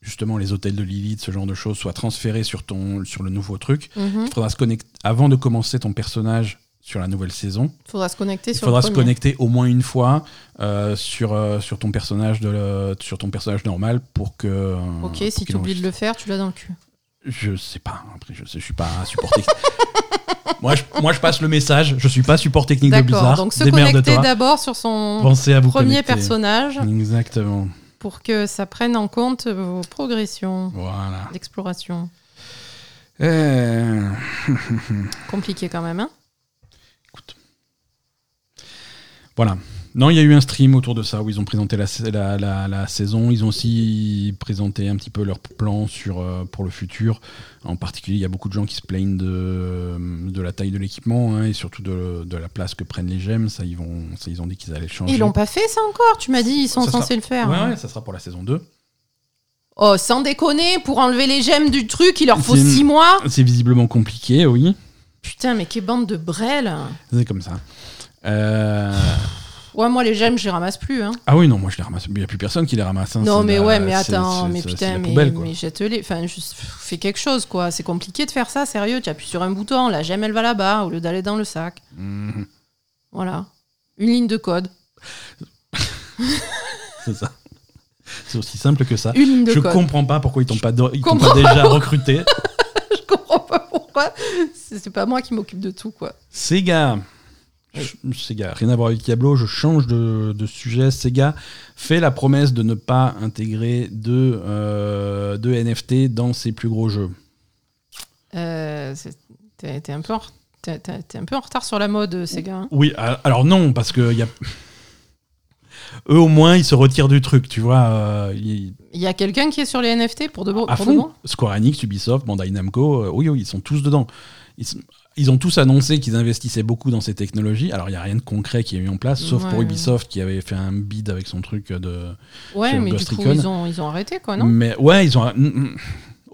justement les hôtels de Lilith, ce genre de choses, soient transférées sur, ton, sur le nouveau truc, Mhm. il faudra se connecter, avant de commencer ton personnage sur la nouvelle saison, Faudra se connecter il sur faudra le se premier. connecter au moins une fois euh, sur, euh, sur, ton personnage de le- sur ton personnage normal pour que. euh, Ok, pour si tu oublies de le faire, tu l'as dans le cul. Je sais pas. Après, je sais, je suis pas support technique. moi, je, moi, je passe le message. Je suis pas support technique de Blizzard. donc se connecter d'abord sur son Pensez à vous premier connecter. personnage Exactement. pour que ça prenne en compte vos progressions Voilà. d'exploration. Euh, Compliqué quand même, hein? Voilà. Non, il y a eu un stream autour de ça où ils ont présenté la, la, la, la saison. Ils ont aussi présenté un petit peu leurs plans sur, euh, pour le futur. En particulier, il y a beaucoup de gens qui se plaignent de, de la taille de l'équipement hein, et surtout de, de la place que prennent les gemmes. Ça, ils, vont, ça, ils ont dit qu'ils allaient le changer. Ils l'ont pas fait ça encore, tu m'as dit, ils sont Ça censés sera- le faire. Ouais, ouais, ça sera pour la saison 2. Oh, sans déconner, pour enlever les gemmes du truc, il leur faut C'est une- 6 mois. C'est visiblement compliqué, oui. Putain, mais quelle bande de brêles. C'est comme ça. Euh, Ouais, moi, les gemmes, je les ramasse plus. Hein. Ah oui, non, moi je les ramasse. Il n'y a plus personne qui les ramasse. hein. non, mais la- ouais, mais attends, mais putain, mais, poubelle, quoi. mais jette-les. Enfin, juste fais quelque chose, quoi. C'est compliqué de faire ça, sérieux. Tu appuies sur un bouton, la gemme, elle va là-bas, au lieu d'aller dans le sac. Mhm, Voilà. Une ligne de code. c'est ça. C'est aussi simple que ça. Une ligne de Je code. comprends pas pourquoi ils t'ont pas, ils déjà recruté. Je comprends pas pourquoi. C'est c'est pas moi qui m'occupe de tout, quoi. Sega. Je- Sega, rien à voir avec Diablo, je change de, de sujet. Sega fait la promesse de ne pas intégrer de, euh, de NFT dans ses plus gros jeux. Euh, T'es un, peu en un peu retard sur la mode, gars. hein. Oui, alors non, parce que y a... eux au moins ils se retirent du truc, tu vois. euh, Il y a quelqu'un qui est sur les NFT pour de, bon, à pour de fond. bon? Square Enix, Ubisoft, Bandai Namco, euh, oui, oui, ils sont tous dedans. Ils, ils ont tous annoncé qu'ils investissaient beaucoup dans ces technologies. Alors, il n'y a rien de concret qui est mis en place, sauf pour. Ubisoft qui avait fait un bid avec son truc de. Ouais, mais Ghost du coup, ils ont, ils ont arrêté, quoi, non? Mais ouais, ils ont.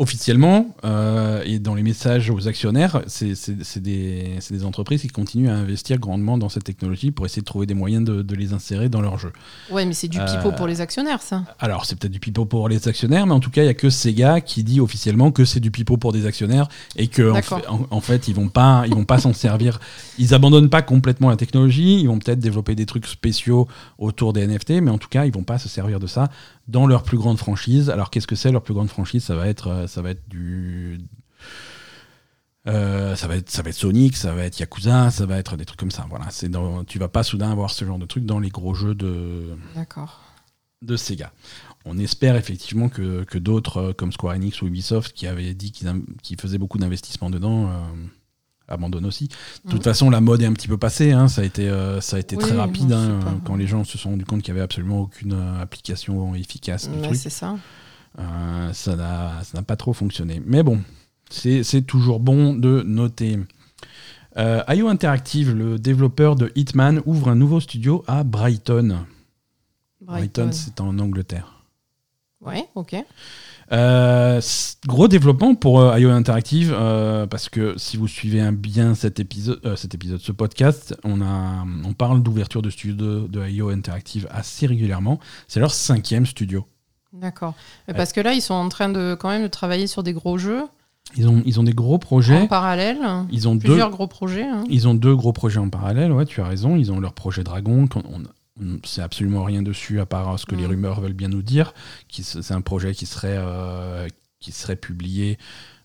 Officiellement, euh, et dans les messages aux actionnaires, c'est des, entreprises qui continuent à investir grandement dans cette technologie pour essayer de trouver des moyens de, de les insérer dans leur jeu. Ouais, mais c'est du Euh, pipeau pour les actionnaires, ça. Alors, c'est peut-être du pipeau pour les actionnaires, mais en tout cas, il n'y a que Sega qui dit officiellement que c'est du pipeau pour des actionnaires et que en fait, en, en fait, ils vont pas, ils vont pas s'en servir. Ils abandonnent pas complètement la technologie. Ils vont peut-être développer des trucs spéciaux autour des NFT, mais en tout cas, ils vont pas se servir de ça dans leur plus grande franchise. Alors, qu'est-ce que c'est leur plus grande franchise? Ça va être, euh, ça va être du euh, ça va être ça va être Sonic, ça va être Yakuza, ça va être des trucs comme ça. Voilà, c'est dans, tu vas pas soudain avoir ce genre de trucs dans les gros jeux de D'accord. de Sega. On espère effectivement que, que d'autres, euh, comme Square Enix ou Ubisoft, qui avaient dit qu'ils faisaient beaucoup d'investissements dedans, euh, abandonnent aussi. De toute façon, la mode est un petit peu passée. hein. Ça a été, euh, ça a été Oui, très rapide hein, quand les gens se sont rendus compte qu'il n'y avait absolument aucune euh, application efficace du truc. c'est ça. Euh, ça n'a pas trop fonctionné. Mais bon, c'est toujours bon de noter. Euh, IO Interactive, le développeur de Hitman, ouvre un nouveau studio à Brighton. Brighton, c'est en Angleterre. Ouais, ok. Euh, gros développement pour euh, IO Interactive euh, parce que si vous suivez un bien cet épisode, cet épisode, ce podcast, on a, on parle d'ouverture de studio de, de IO Interactive assez régulièrement. C'est leur cinquième studio. D'accord. Parce que là, ils sont en train de quand même de travailler sur des gros jeux Ils ont, ils ont des gros en projets. parallèle. Ils ont deux, Plusieurs gros projets. hein. ils ont deux gros projets en parallèle. Ouais, tu as raison. Ils ont leur projet Dragon. qu'on- On sait absolument rien dessus à part ce que les Mm. rumeurs veulent bien nous dire. C'est un projet qui serait, euh, qui serait publié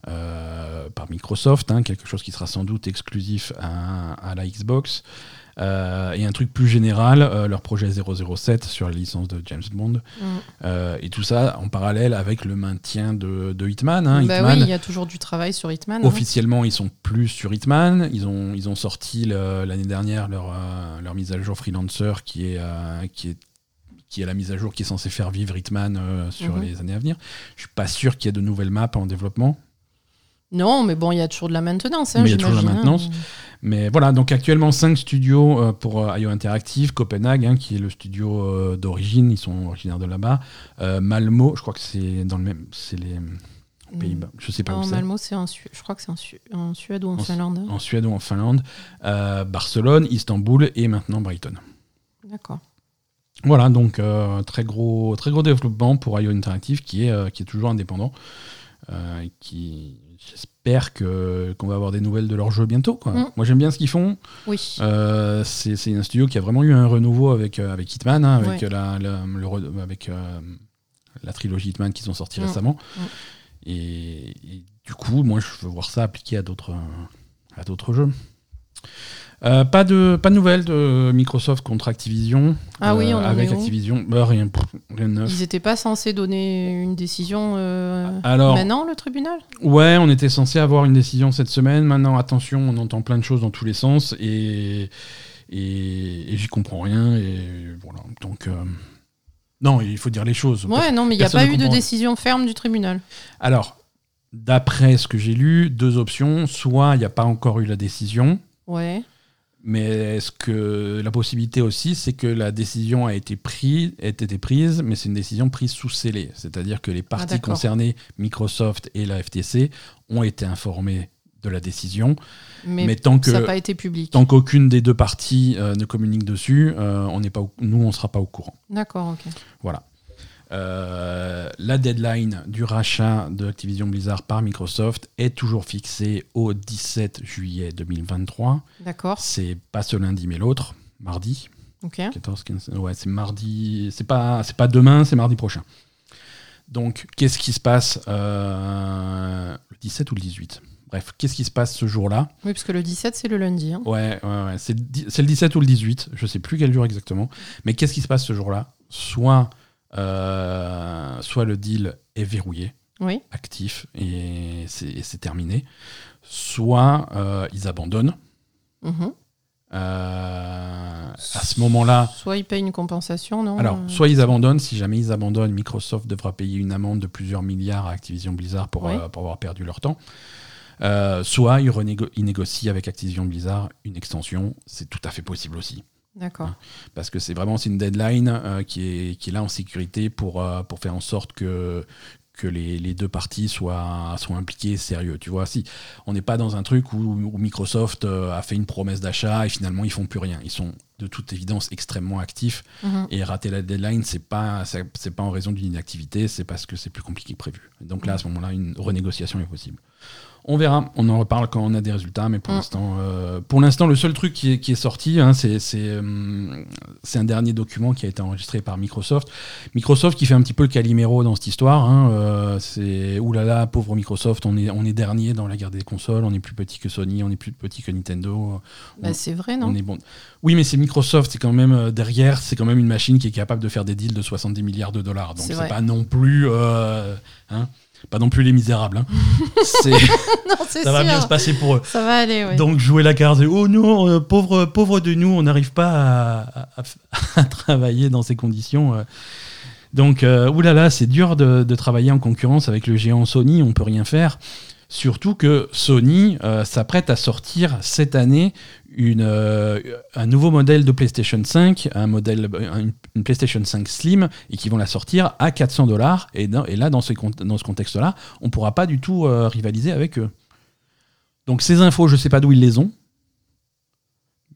euh, par Microsoft, hein, quelque chose qui sera sans doute exclusif à, à la Xbox. Euh, et un truc plus général, euh, leur projet 007 sur la licence de James Bond. Mm. Euh, et tout ça en parallèle avec le maintien de, de Hitman. hein. Bah Hitman, oui, il y a toujours du travail sur Hitman. hein. Officiellement, ils sont plus sur Hitman. Ils ont, ils ont sorti l'année dernière leur, leur mise à jour Freelancer, qui est, qui, est, qui est la mise à jour qui est censée faire vivre Hitman sur Mhm. les années à venir. Je suis pas sûr qu'il y ait de nouvelles maps en développement. Non, mais bon, il y a toujours de la maintenance. hein, Mais il y a toujours de la j'imagine, maintenance. hein. Mais voilà, donc actuellement 5 studios euh, pour euh, IO Interactive, Copenhague, hein, qui est le studio euh, d'origine, ils sont originaires de là-bas. Malmo, je crois que c'est dans le même, c'est les Pays-Bas, je sais pas Non, où c'est. Malmo, c'est en Suède. Je crois que c'est en, Su- en Suède ou en, Finlande. hein. En Suède ou en Finlande, Barcelone, Istanbul et maintenant Brighton. D'accord. Voilà, donc très, gros, très gros développement pour IO Interactive qui est, qui est toujours indépendant. qui j'espère que qu'on va avoir des nouvelles de leur jeu bientôt. quoi. Mm. Moi j'aime bien ce qu'ils font. Oui. Euh, c'est c'est un studio qui a vraiment eu un renouveau avec, euh, avec Hitman, hein, avec, Ouais. la, la- le avec euh, la trilogie Hitman qu'ils ont sorti Mm. récemment. Mm. Et, et du coup, moi je veux voir ça appliqué à d'autres à d'autres jeux. Euh, pas, de, pas de nouvelles de Microsoft contre Activision. Ah oui, on en avec est où Activision, bah, rien, pff, rien de neuf. Ils n'étaient pas censés donner une décision euh, Alors, maintenant, le tribunal? Ouais, on était censé avoir une décision cette semaine. Maintenant, attention, on entend plein de choses dans tous les sens et, et, et j'y comprends rien. Et voilà. Donc, euh, non, il faut dire les choses. Ouais, non, mais il n'y a pas eu de décision ferme du tribunal. Alors, d'après ce que j'ai lu, deux options. Soit il n'y a pas encore eu la décision, Ouais. Mais est-ce que la possibilité aussi, c'est que la décision a été, prise, a été prise, mais c'est une décision prise sous scellé. C'est-à-dire que les parties d'accord. concernées, Microsoft et la FTC, ont été informées de la décision. Mais, Mais, tant que ça n'a pas été public. tant qu'aucune des deux parties euh, ne communique dessus, euh, on n'est pas, nous, on ne sera pas au courant. D'accord, ok. Voilà. Euh, la deadline du rachat de Activision Blizzard par Microsoft est toujours fixée au 17 juillet 2023. D'accord, C'est pas ce lundi, mais l'autre, mardi. ok. 14, 15, ouais, c'est mardi. C'est pas, c'est pas demain, c'est mardi prochain. Donc, qu'est-ce qui se passe euh, le 17 ou le 18 Bref, qu'est-ce qui se passe ce jour-là? Oui, parce que le 17, c'est le lundi. hein. Ouais, ouais, ouais. C'est, le di- c'est le 17 ou le 18, je sais plus quel jour exactement. Mais qu'est-ce qui se passe ce jour-là? Soit, euh, soit le deal est verrouillé, Oui, actif, et c'est, terminé. Soit euh, ils abandonnent. mhm. Euh, à ce moment-là, Soit ils payent une compensation, non alors, soit ils abandonnent. Si jamais ils abandonnent, Microsoft devra payer une amende de plusieurs milliards à Activision Blizzard pour, Oui. pour avoir perdu leur temps. Euh, soit ils négocient avec Activision Blizzard une extension. C'est tout à fait possible aussi. D'accord. parce que c'est vraiment une deadline euh, qui, est, qui est là en sécurité pour, euh, pour faire en sorte que, que les, les deux parties soient, soient impliquées sérieux. Tu vois, si on n'est pas dans un truc où, où Microsoft euh, a fait une promesse d'achat et finalement ils font plus rien. Ils sont de toute évidence extrêmement actifs Mhm. et rater la deadline, c'est pas c'est pas en raison d'une inactivité, c'est parce que c'est plus compliqué que prévu. Donc là, à ce moment-là, une renégociation est possible. On verra, on en reparle quand on a des résultats, mais pour Mm. l'instant, euh, pour l'instant, le seul truc qui est, qui est sorti, hein, c'est c'est, un dernier document qui a été enregistré par Microsoft. Microsoft qui fait un petit peu le Calimero dans cette histoire. Hein, euh, c'est oulala, pauvre Microsoft, on est on est dernier dans la guerre des consoles, on est plus petit que Sony, on est plus petit que Nintendo. Bah, c'est vrai, non on est bon. Oui, mais c'est Microsoft, c'est quand même euh, derrière, c'est quand même une machine qui est capable de faire des deals de 70 milliards de dollars. Donc C'est pas non plus, euh, hein, pas non plus les misérables. hein. Non, ça va bien se passer pour eux. Ça va aller. Donc jouer la carte, oh non, euh, pauvre, pauvre de nous, on n'arrive pas à, à- à travailler dans ces conditions. euh. Donc, euh, oulala, c'est dur de, de travailler en concurrence avec le géant Sony, on peut rien faire. Surtout que Sony euh, s'apprête à sortir cette année une, euh, un nouveau modèle de PlayStation 5, un modèle, une, PlayStation 5 Slim, et qui vont la sortir à 400 dollars. Et, là, dans ce, cont- dans ce contexte-là, on ne pourra pas du tout euh, rivaliser avec eux. Donc ces infos, je sais pas d'où ils les ont,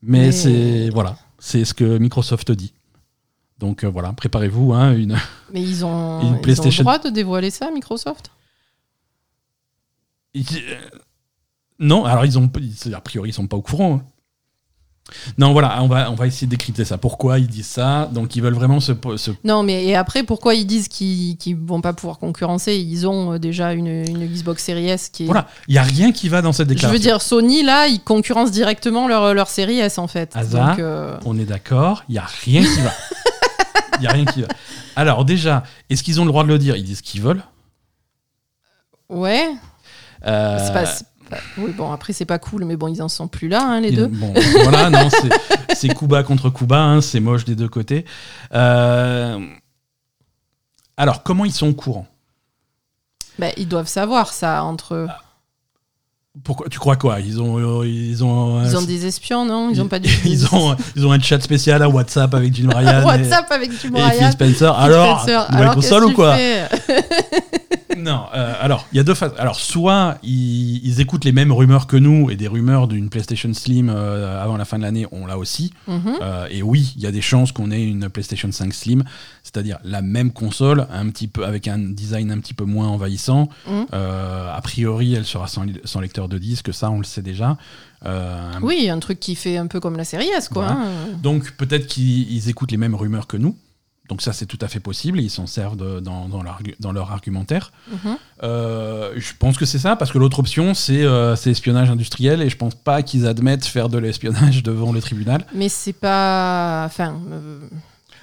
mais, Mais- c'est voilà, c'est ce que Microsoft dit. Donc euh, voilà, préparez-vous. Hein, une... Mais ils ont, Une ils ont le droit de dévoiler ça, Microsoft? Non, alors ils ont, a priori, ils sont pas au courant. hein. Non, voilà, on va, on va essayer de décrypter ça. Pourquoi ils disent ça? Donc ils veulent vraiment se, se Non, mais et après, pourquoi ils disent qu'ils qu'ils vont pas pouvoir concurrencer? Ils ont euh, déjà une, une Xbox Series S qui est. voilà, il y a rien qui va dans cette Je déclaration. veux dire, Sony, là, ils concurrencent directement leur, leur série S, en fait. Hasard. Donc, euh, On est d'accord, il y a rien qui va. Il y a rien qui va. Alors déjà, est-ce qu'ils ont le droit de le dire? Ils disent ce qu'ils veulent. ouais. Euh, C'est pas, Oui, bon, après, c'est pas cool, mais bon, ils en sont plus là, hein, les Ils- deux. Bon, voilà, non, c'est- Kuba contre Kuba, hein, c'est moche des deux côtés. Euh, alors, comment ils sont au courant? Bah, ils doivent savoir ça entre eux. Pourquoi Tu crois quoi? Ils ont, ils ont, Ils ont des espions, non? Ils ont pas du ils ont, ils ont un chat spécial à WhatsApp avec Jim Ryan et- WhatsApp avec Jim et, Ryan. Phil Spencer. Alors, nouvelle Alors, console ou quoi? Non, euh, alors il y a deux phases. Alors soit ils, ils écoutent les mêmes rumeurs que nous et des rumeurs d'une PlayStation Slim euh, avant la fin de l'année, on l'a aussi. Mhm. Euh, et oui, il y a des chances qu'on ait une PlayStation 5 Slim, c'est-à-dire la même console, un petit peu avec un design un petit peu moins envahissant. Mhm. A priori, elle sera sans, lecteur de disque, ça on le sait déjà. Oui, un truc qui fait un peu comme la série S, quoi. Voilà. hein. Donc peut-être qu'ils ils écoutent les mêmes rumeurs que nous. Donc ça c'est tout à fait possible, ils s'en servent de- dans, dans leur, dans leur argumentaire. Mhm. Euh, je pense que c'est ça, parce que l'autre option, c'est euh, espionnage industriel, et je pense pas qu'ils admettent faire de l'espionnage devant le tribunal. Mais c'est pas. Enfin. euh,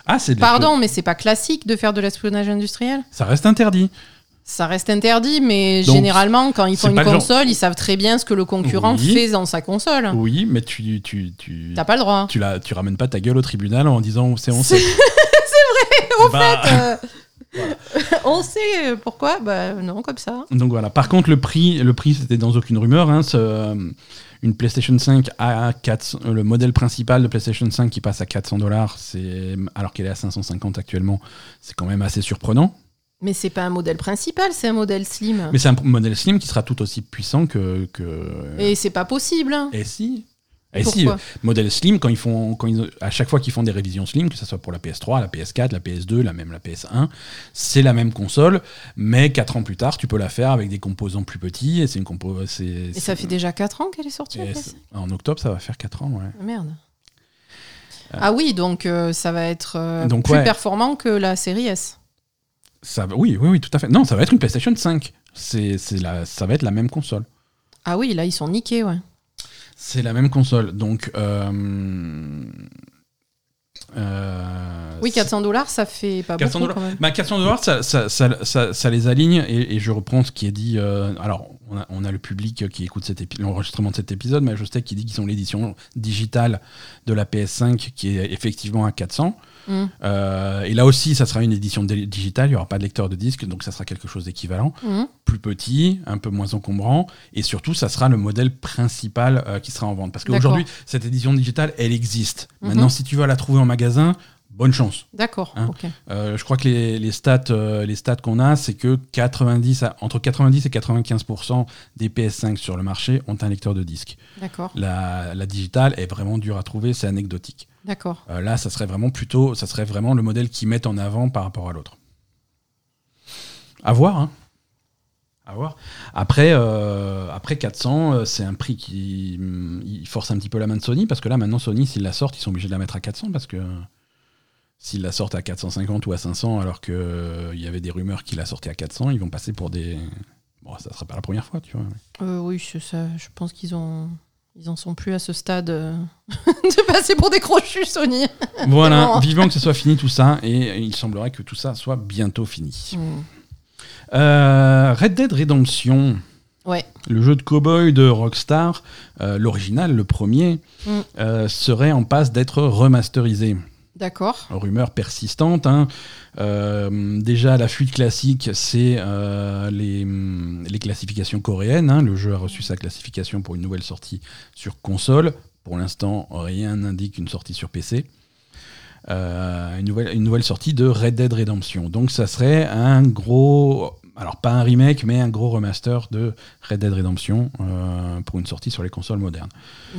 Ah, c'est Pardon, mais c'est pas classique de faire de l'espionnage industriel. Ça reste interdit. Ça reste interdit, mais Donc, généralement, quand ils font une genre- console, ils savent très bien ce que le concurrent Oui. fait dans sa console. Oui, mais tu, tu, tu, T'as pas le droit. tu, la, tu ramènes pas ta gueule au tribunal en disant c'est on sait. Au Bah, Euh, on sait pourquoi Bah non, comme ça. Donc voilà. Par contre, le prix, le prix, c'était dans aucune rumeur. hein, ce, euh, une PlayStation 5 à 4, le modèle principal de PlayStation 5 qui passe à 400 dollars, c'est alors qu'elle est à 550 actuellement, c'est quand même assez surprenant. Mais c'est pas un modèle principal, c'est un modèle slim. Mais c'est un modèle slim qui sera tout aussi puissant que. que... Et c'est pas possible. hein. Et si et si, euh, modèle Slim, quand ils font, quand ils- à chaque fois qu'ils font des révisions Slim, que ce soit pour la PS3, la PS4, la PS2, la même la PS1, c'est la même console, mais 4 ans plus tard, tu peux la faire avec des composants plus petits, et c'est une compo. c'est- Et ça fait déjà 4 ans qu'elle est sortie la et PS5 c'est- En octobre, ça va faire 4 ans, ouais. Ah, Merde. Ah oui, donc euh, ça va être euh, Donc, plus ouais. performant que la série S. Ça, oui, oui, oui, tout à fait. Non, ça va être une PlayStation 5. C'est, c'est la, ça va être la même console. Ah oui, là ils sont niqués, ouais. C'est la même console. Donc. euh, euh, Oui, 400 dollars, ça fait pas 400 beaucoup dollars. quand même. Bah, 400 dollars, ça, ça, ça, ça- ça les aligne et, et je reprends ce qui est dit. euh, alors, on a, on a le public qui écoute l'enregistrement de cet épisode, mais je sais qu'il dit qu'ils ont l'édition digitale de la PS5 qui est effectivement à 400. Mm. Euh, et là aussi, ça sera une édition digitale, il n'y aura pas de lecteur de disque, donc ça sera quelque chose d'équivalent. Mhm. Plus petit, un peu moins encombrant, et surtout, ça sera le modèle principal euh, qui sera en vente. Parce qu'aujourd'hui, cette édition digitale, elle existe. Mhm. Maintenant, si tu veux la trouver en magasin, bonne chance. D'accord, Hein. Euh, je crois que les, les stats, euh, les stats qu'on a, c'est que 90 à- entre 90 et 95% des PS5 sur le marché ont un lecteur de disque. D'accord, La, la digitale est vraiment dure à trouver, c'est anecdotique. D'accord. Euh, là, ça serait vraiment plutôt, ça serait vraiment le modèle qu'ils mettent en avant par rapport à l'autre. À voir, hein. À voir. Après, euh, après 400, euh, c'est un prix qui il force un petit peu la main de Sony parce que là, maintenant, Sony, s'ils la sortent, ils sont obligés de la mettre à 400 parce que s'ils la sortent à 450 ou à 500, alors qu'il y avait des rumeurs qu'ils la sortaient à 400, ils vont passer pour des. Bon, ça sera pas la première fois, tu vois. Oui, c'est ça, je pense qu'ils ont. Ils en sont plus à ce stade euh, de passer pour des crochus, Sony. Voilà, bon. vivant que ce soit fini tout ça, et il semblerait que tout ça soit bientôt fini. Mm. Euh, Red Dead Redemption, Ouais, le jeu de cowboy de Rockstar, euh, l'original, le premier, Mm. serait en passe d'être remasterisé. D'accord. Rumeur persistante. hein. Euh, déjà, la fuite classique, c'est euh, les, classifications coréennes. hein. Le jeu a reçu sa classification pour une nouvelle sortie sur console. Pour l'instant, rien n'indique une sortie sur PC. Euh, une nouvelle sortie de Red Dead Redemption. Donc, ça serait un gros. Alors, pas un remake, mais un gros remaster de Red Dead Redemption euh, pour une sortie sur les consoles modernes.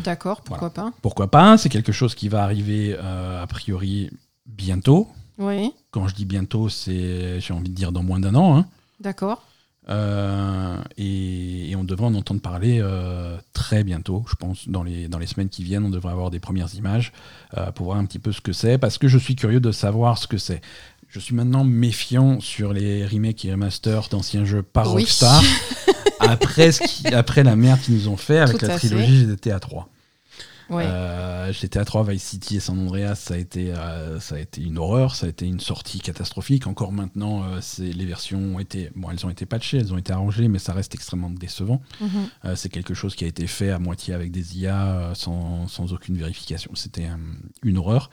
D'accord, pourquoi pas. Pourquoi pas C'est quelque chose qui va arriver euh, a priori bientôt. Oui, Quand je dis bientôt, c'est j'ai envie de dire dans moins d'un an. hein. d'accord. Euh, et, et on devrait en entendre parler euh, très bientôt, je pense, dans les, dans les semaines qui viennent, on devrait avoir des premières images euh, pour voir un petit peu ce que c'est, parce que je suis curieux de savoir ce que c'est. Je suis maintenant méfiant sur les remakes et remasters d'anciens jeux par Oui. Rockstar, après, ce qui- après la merde qu'ils nous ont fait avec Tout la fait. trilogie GTA 3. Ouais. Euh, GTA 3, Vice City et San Andreas, ça a été, euh, ça a été une horreur, ça a été une sortie catastrophique. Encore maintenant, euh, c'est les versions ont été, bon, elles ont été patchées, elles ont été arrangées, mais ça reste extrêmement décevant. Mhm. Euh, c'est quelque chose qui a été fait à moitié avec des IA sans, sans aucune vérification. C'était une horreur.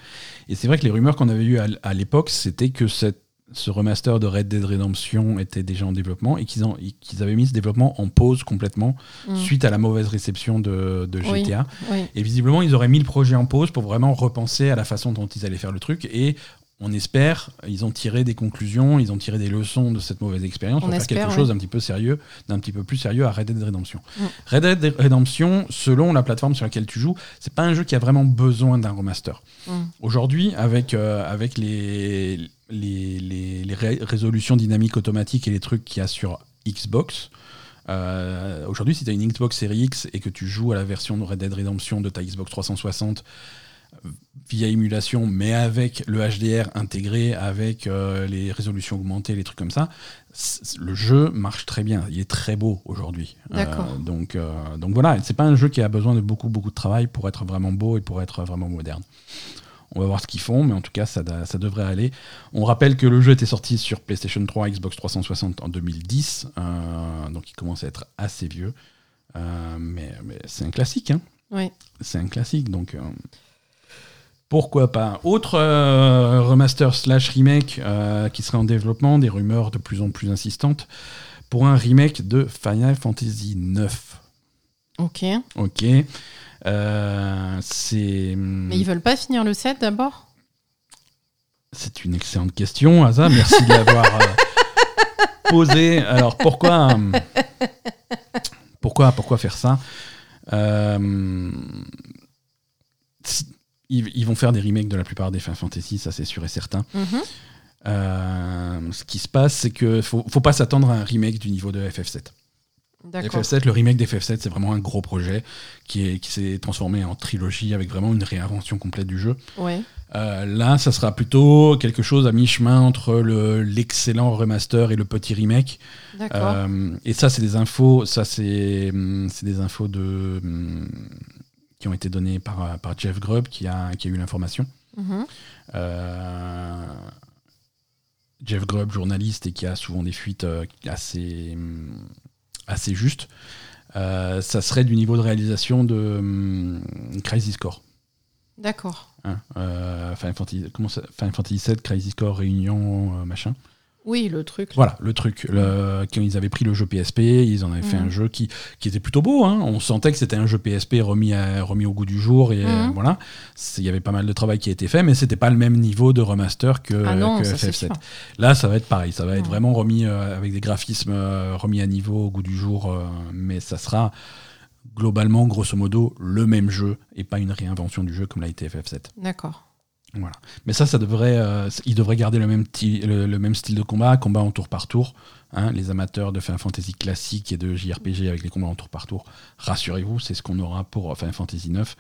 Et c'est vrai que les rumeurs qu'on avait eues à l'époque, c'était que cette- ce remaster de Red Dead Redemption était déjà en développement et qu'ils avaient mis ce développement en pause complètement Mm. suite à la mauvaise réception de, de. GTA. Oui. Et visiblement, ils auraient mis le projet en pause pour vraiment repenser à la façon dont ils allaient faire le truc. Et on espère, ils ont tiré des conclusions, ils ont tiré des leçons de cette mauvaise expérience On pour faire quelque ouais. chose d'un petit peu sérieux, d'un petit peu plus sérieux à Red Dead Redemption. Mm. Red Dead Redemption, selon la plateforme sur laquelle tu joues, c'est pas un jeu qui a vraiment besoin d'un remaster. Mm. Aujourd'hui, avec, euh, avec les, les, les- les ré- résolutions dynamiques automatiques et les trucs qu'il y a sur Xbox, euh, aujourd'hui, si tu as une Xbox Series X et que tu joues à la version de Red Dead Redemption de ta Xbox 360 euh, via émulation, mais avec le HDR intégré, avec euh, les résolutions augmentées, les trucs comme ça, le jeu marche très bien. Il est très beau aujourd'hui. Euh, donc, donc voilà, c'est pas un jeu qui a besoin de beaucoup, beaucoup de travail pour être vraiment beau et pour être vraiment moderne. On va voir ce qu'ils font, mais en tout cas, ça, devrait aller. On rappelle que le jeu était sorti sur PlayStation 3, Xbox 360 en 2010, euh, donc il commence à être assez vieux. Euh, mais mais c'est un classique, hein. Oui. C'est un classique, donc euh, pourquoi pas. Autre remaster slash remake qui serait en développement, des rumeurs de plus en plus insistantes pour un remake de Final Fantasy 9. Ok. Ok. Euh, c'est Mais ils veulent pas finir le 7 d'abord? C'est une excellente question, Asa. Merci de l'avoir euh, posée. Alors pourquoi euh, pourquoi pourquoi faire ça? Euh, ils, ils vont faire des remakes de la plupart des Final Fantasy, ça c'est sûr et certain. Mhm. Euh, ce qui se passe, c'est que faut, faut pas s'attendre à un remake du niveau de FF7. D'accord. FF7, le remake d'FF7, c'est vraiment un gros projet qui est- qui s'est transformé en trilogie avec vraiment une réinvention complète du jeu. Ouais. Euh, là, ça sera plutôt quelque chose à mi-chemin entre le- l'excellent remaster et le petit remake. Euh, et ça, c'est des infos, ça c'est hum, des infos de hum, qui ont été données par, par Jeff Grubb qui a, qui a eu l'information. Mhm. Euh, Jeff Grubb, journaliste et qui a souvent des fuites assez, hum, assez justes. Euh, ça serait du niveau de réalisation de hum, Crisis Core. D'accord. Hein, euh, Final, Fantasy, comment ça- Final Fantasy VII, Crisis Core, Réunion, euh, machin. Oui, le truc. Voilà, le truc. Le- quand ils avaient pris le jeu PSP, ils en avaient fait Mhm. un jeu qui, qui était plutôt beau. hein. On sentait que c'était un jeu PSP remis, à- remis au goût du jour. Et euh, Mhm. voilà, il y avait pas mal de travail qui a été fait, mais c'était pas le même niveau de remaster que, Ah non, que ça, c'est FF7. sûr. Là, ça va être pareil. Ça va être vraiment remis euh, avec des graphismes euh, remis à niveau au goût du jour. euh, mais ça sera globalement, grosso modo, le même jeu et pas une réinvention du jeu comme l'a été FF7. D'accord. Voilà. Mais ça, ça devrait, euh, il devrait garder le même, ti- le, le même style de combat, combat en tour par tour. hein. les amateurs de Final Fantasy classique et de JRPG avec les combats en tour par tour, rassurez-vous, c'est ce qu'on aura pour Final Fantasy 9.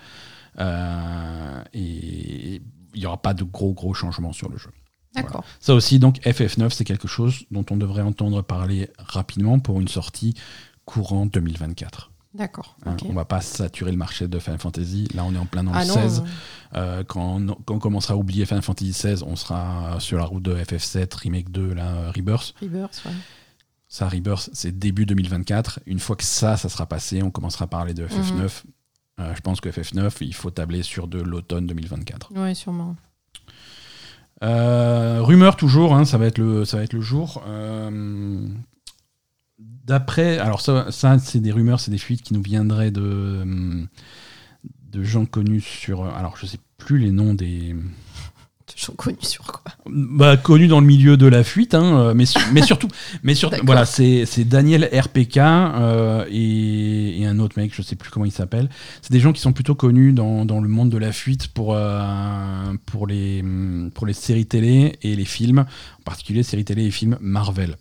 Euh, et il n'y aura pas de gros gros changements sur le jeu. D'accord. Ça aussi, donc FF9, c'est quelque chose dont on devrait entendre parler rapidement pour une sortie courant 2024. D'accord. hein. ok. On va pas saturer le marché de Final Fantasy. Là, on est en plein dans Ah le non. 16. Euh, quand, on, quand on commencera à oublier Final Fantasy XVI, on sera sur la route de FF7, Remake 2, là, euh, Rebirth. Rebirth, ouais. Ça, Rebirth, c'est début 2024. Une fois que ça, ça sera passé, on commencera à parler de FF9. Mhm. Euh, je pense que FF9, il faut tabler sur de l'automne 2024. Ouais, sûrement. Euh, rumeur toujours, hein, ça, va être le, ça va être le jour. D'après, alors ça, ça c'est des rumeurs, c'est des fuites qui nous viendraient de, de gens connus sur. Alors je sais plus les noms des. Toujours connu sur quoi? Bah, connu dans le milieu de la fuite, hein, euh, mais, su- mais surtout, mais surtout voilà, c'est c'est Daniel RPK euh, et, et un autre mec, je sais plus comment il s'appelle. C'est des gens qui sont plutôt connus dans, dans le monde de la fuite pour, euh, pour, les, pour les séries télé et les films, en particulier séries télé et films Marvel.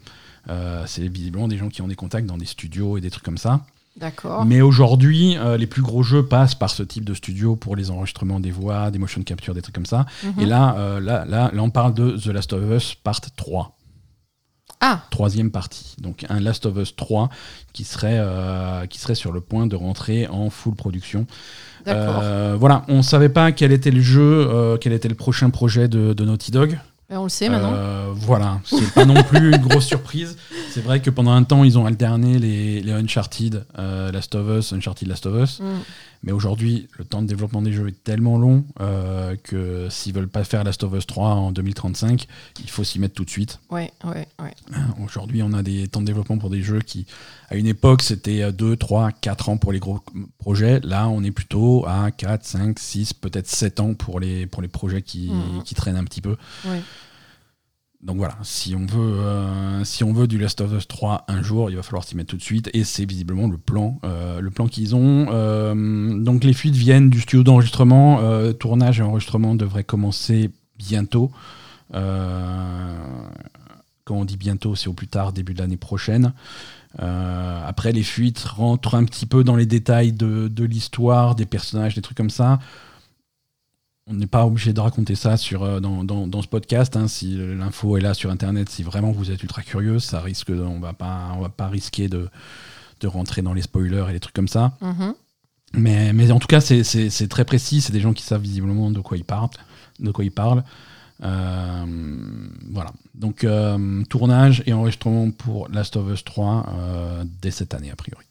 Euh, c'est visiblement des gens qui ont des contacts dans des studios et des trucs comme ça. D'accord. Mais aujourd'hui, euh, les plus gros jeux passent par ce type de studio pour les enregistrements des voix, des motion capture, des trucs comme ça. Mhm. Et là, euh, là, là, là, on parle de The Last of Us Part 3, Ah, troisième partie. Donc un Last of Us 3 qui serait, euh, qui serait sur le point de rentrer en full production. d'accord. Voilà, on ne savait pas quel était le jeu, quel était le prochain projet de, de Naughty Dog. On le sait maintenant. Euh, voilà, c'est pas non plus une grosse surprise. C'est vrai que pendant un temps, ils ont alterné les, les Uncharted, euh, Last of Us, Uncharted Last of Us. Mm. Mais aujourd'hui, le temps de développement des jeux est tellement long euh, que s'ils veulent pas faire Last of Us 3 en 2035, il faut s'y mettre tout de suite. Ouais, ouais, ouais. Aujourd'hui, on a des temps de développement pour des jeux qui, à une époque, c'était 2, 3, 4 ans pour les gros projets. Là, on est plutôt à 4, 5, 6, peut-être 7 ans pour les, pour les projets qui, Mhm. qui traînent un petit peu. ouais. Donc voilà, si on veut, euh, si on veut du Last of Us 3 un jour, il va falloir s'y mettre tout de suite. Et c'est visiblement le plan, euh, le plan qu'ils ont. Euh, donc les fuites viennent du studio d'enregistrement. Tournage et enregistrement devraient commencer bientôt. Quand on dit bientôt, c'est au plus tard début de l'année prochaine. Après, les fuites rentrent un petit peu dans les détails de l'histoire, des personnages, des trucs comme ça. On n'est pas obligé de raconter ça sur, euh, dans, dans- dans ce podcast. hein. si l'info est là sur Internet, si vraiment vous êtes ultra curieux, ça risque, on va pas, on va pas risquer de, de rentrer dans les spoilers et les trucs comme ça. Mhm. Mais, mais en tout cas, c'est- c'est c'est très précis. C'est des gens qui savent visiblement de quoi ils parlent. De quoi ils parlent. Euh, voilà. Donc, euh, tournage et enregistrement pour Last of Us 3 euh, dès cette année, a priori.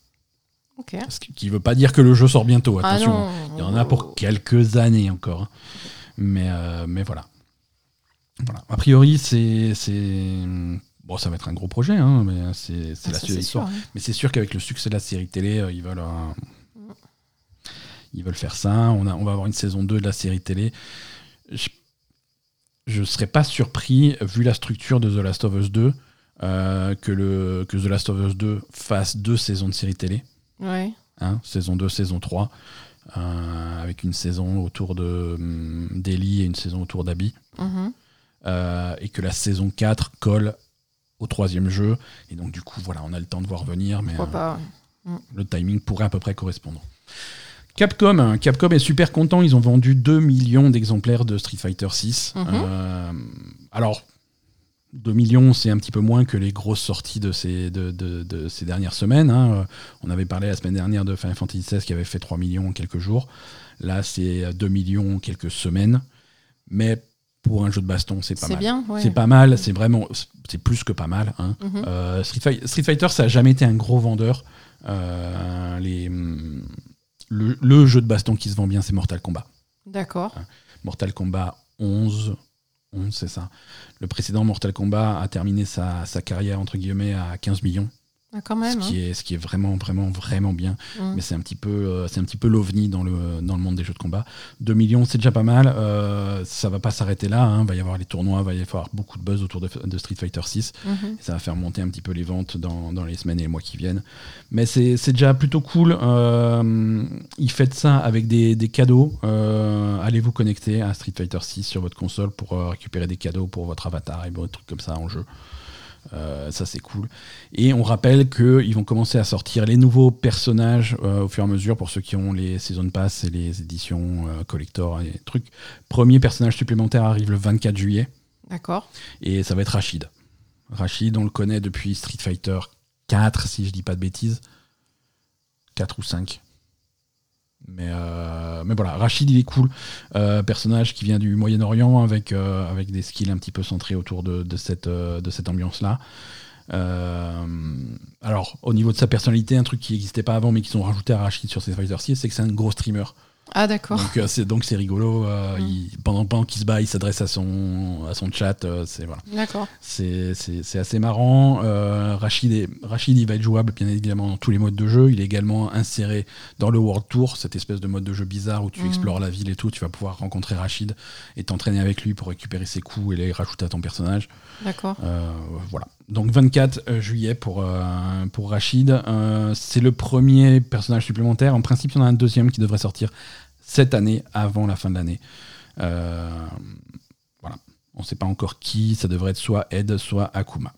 Ce qui ne veut pas dire que le jeu sort bientôt, Ah attention. non. Il y en a pour quelques années encore. hein. Mais, euh, mais voilà. voilà. A priori, c'est. c'est- Bon, ça va être un gros projet, hein, mais c'est Ah, la suite de l'histoire. hein. Mais c'est sûr qu'avec le succès de la série télé, euh, ils veulent. euh, ils veulent faire ça. On, a, on va avoir une saison 2 de la série télé. Je ne serais pas surpris, vu la structure de The Last of Us 2, euh, que, le, que The Last of Us 2 fasse deux saisons de série télé Ouais. hein, saison 2, saison 3, euh, avec une saison autour de hum, d'Ellie et une saison autour d'Abby, Mhm. euh, et que la saison 4 colle au troisième jeu, et donc du coup, voilà, on a le temps de voir venir, mais euh, pas ouais. le timing pourrait à peu près correspondre. Capcom, hein, Capcom est super content, ils ont vendu 2 millions d'exemplaires de Street Fighter 6. Mhm. alors, 2 millions, c'est un petit peu moins que les grosses sorties de ces, de, de- de ces dernières semaines. hein. Euh, On avait parlé la semaine dernière de Final Fantasy XVI qui avait fait 3 millions en quelques jours. Là, c'est 2 millions en quelques semaines. Mais pour un jeu de baston, c'est pas C'est mal. C'est pas mal, c'est vraiment, c'est plus que pas mal. hein. Mhm. Euh, Street, Fi- Street Fighter, ça a jamais été un gros vendeur. Euh, les, le, le jeu de baston qui se vend bien, c'est Mortal Kombat. D'accord. Mortal Kombat 11, 11 c'est ça. Le précédent Mortal Kombat a terminé sa, sa carrière entre guillemets à 15 millions, Ah, quand ce qui, est, ce qui est vraiment, vraiment, vraiment bien. hein. Mais c'est un petit peu, euh, c'est un petit peu l'ovni dans le, dans le monde des jeux de combat. 2 millions, c'est déjà pas mal. Euh, ça va pas s'arrêter là. hein. Va y avoir les tournois, va y avoir beaucoup de buzz autour de, de Street Fighter 6. Mhm. Et ça va faire monter un petit peu les ventes dans, dans les semaines et les mois qui viennent. Mais c'est déjà plutôt cool. Euh, ils fêtent ça avec des, des cadeaux. Euh, allez vous connecter à Street Fighter 6 sur votre console pour récupérer des cadeaux pour votre avatar et des trucs comme ça en jeu? Euh, ça c'est cool. Et on rappelle qu'ils vont commencer à sortir les nouveaux personnages euh, au fur et à mesure pour ceux qui ont les Season Pass et les éditions euh, collector et trucs. Premier personnage supplémentaire arrive le 24 juillet D'accord. et ça va être Rachid. Rachid, on le connaît depuis Street Fighter 4, si je dis pas de bêtises. 4 ou 5. Mais, euh, mais voilà, Rachid, il est cool. Euh, personnage qui vient du Moyen-Orient avec, euh, avec des skills un petit peu centrés autour de, cette, ambiance-là. Alors, au niveau de sa personnalité, un truc qui n'existait pas avant, mais qu'ils ont rajouté à Rachid sur Street Fighter 6, c'est que c'est un gros streamer. Ah, d'accord. Donc euh, c'est donc c'est rigolo. euh, Mm. il- pendant pendant qu'il se bat, il s'adresse à son à son chat. euh, c'est voilà. D'accord. C'est assez marrant. Rachid, est- Rachid, il va être jouable bien évidemment dans tous les modes de jeu. Il est également inséré dans le World Tour, cette espèce de mode de jeu bizarre où tu Mhm. explores la ville et tout. Tu vas pouvoir rencontrer Rachid et t'entraîner avec lui pour récupérer ses coups et les rajouter à ton personnage. D'accord. Voilà. Donc 24 euh, juillet pour, euh, pour Rachid. Euh, c'est le premier personnage supplémentaire. En principe, il y en a un deuxième qui devrait sortir cette année, avant la fin de l'année. Voilà. On ne sait pas encore qui. Ça devrait être soit Ed, soit Akuma.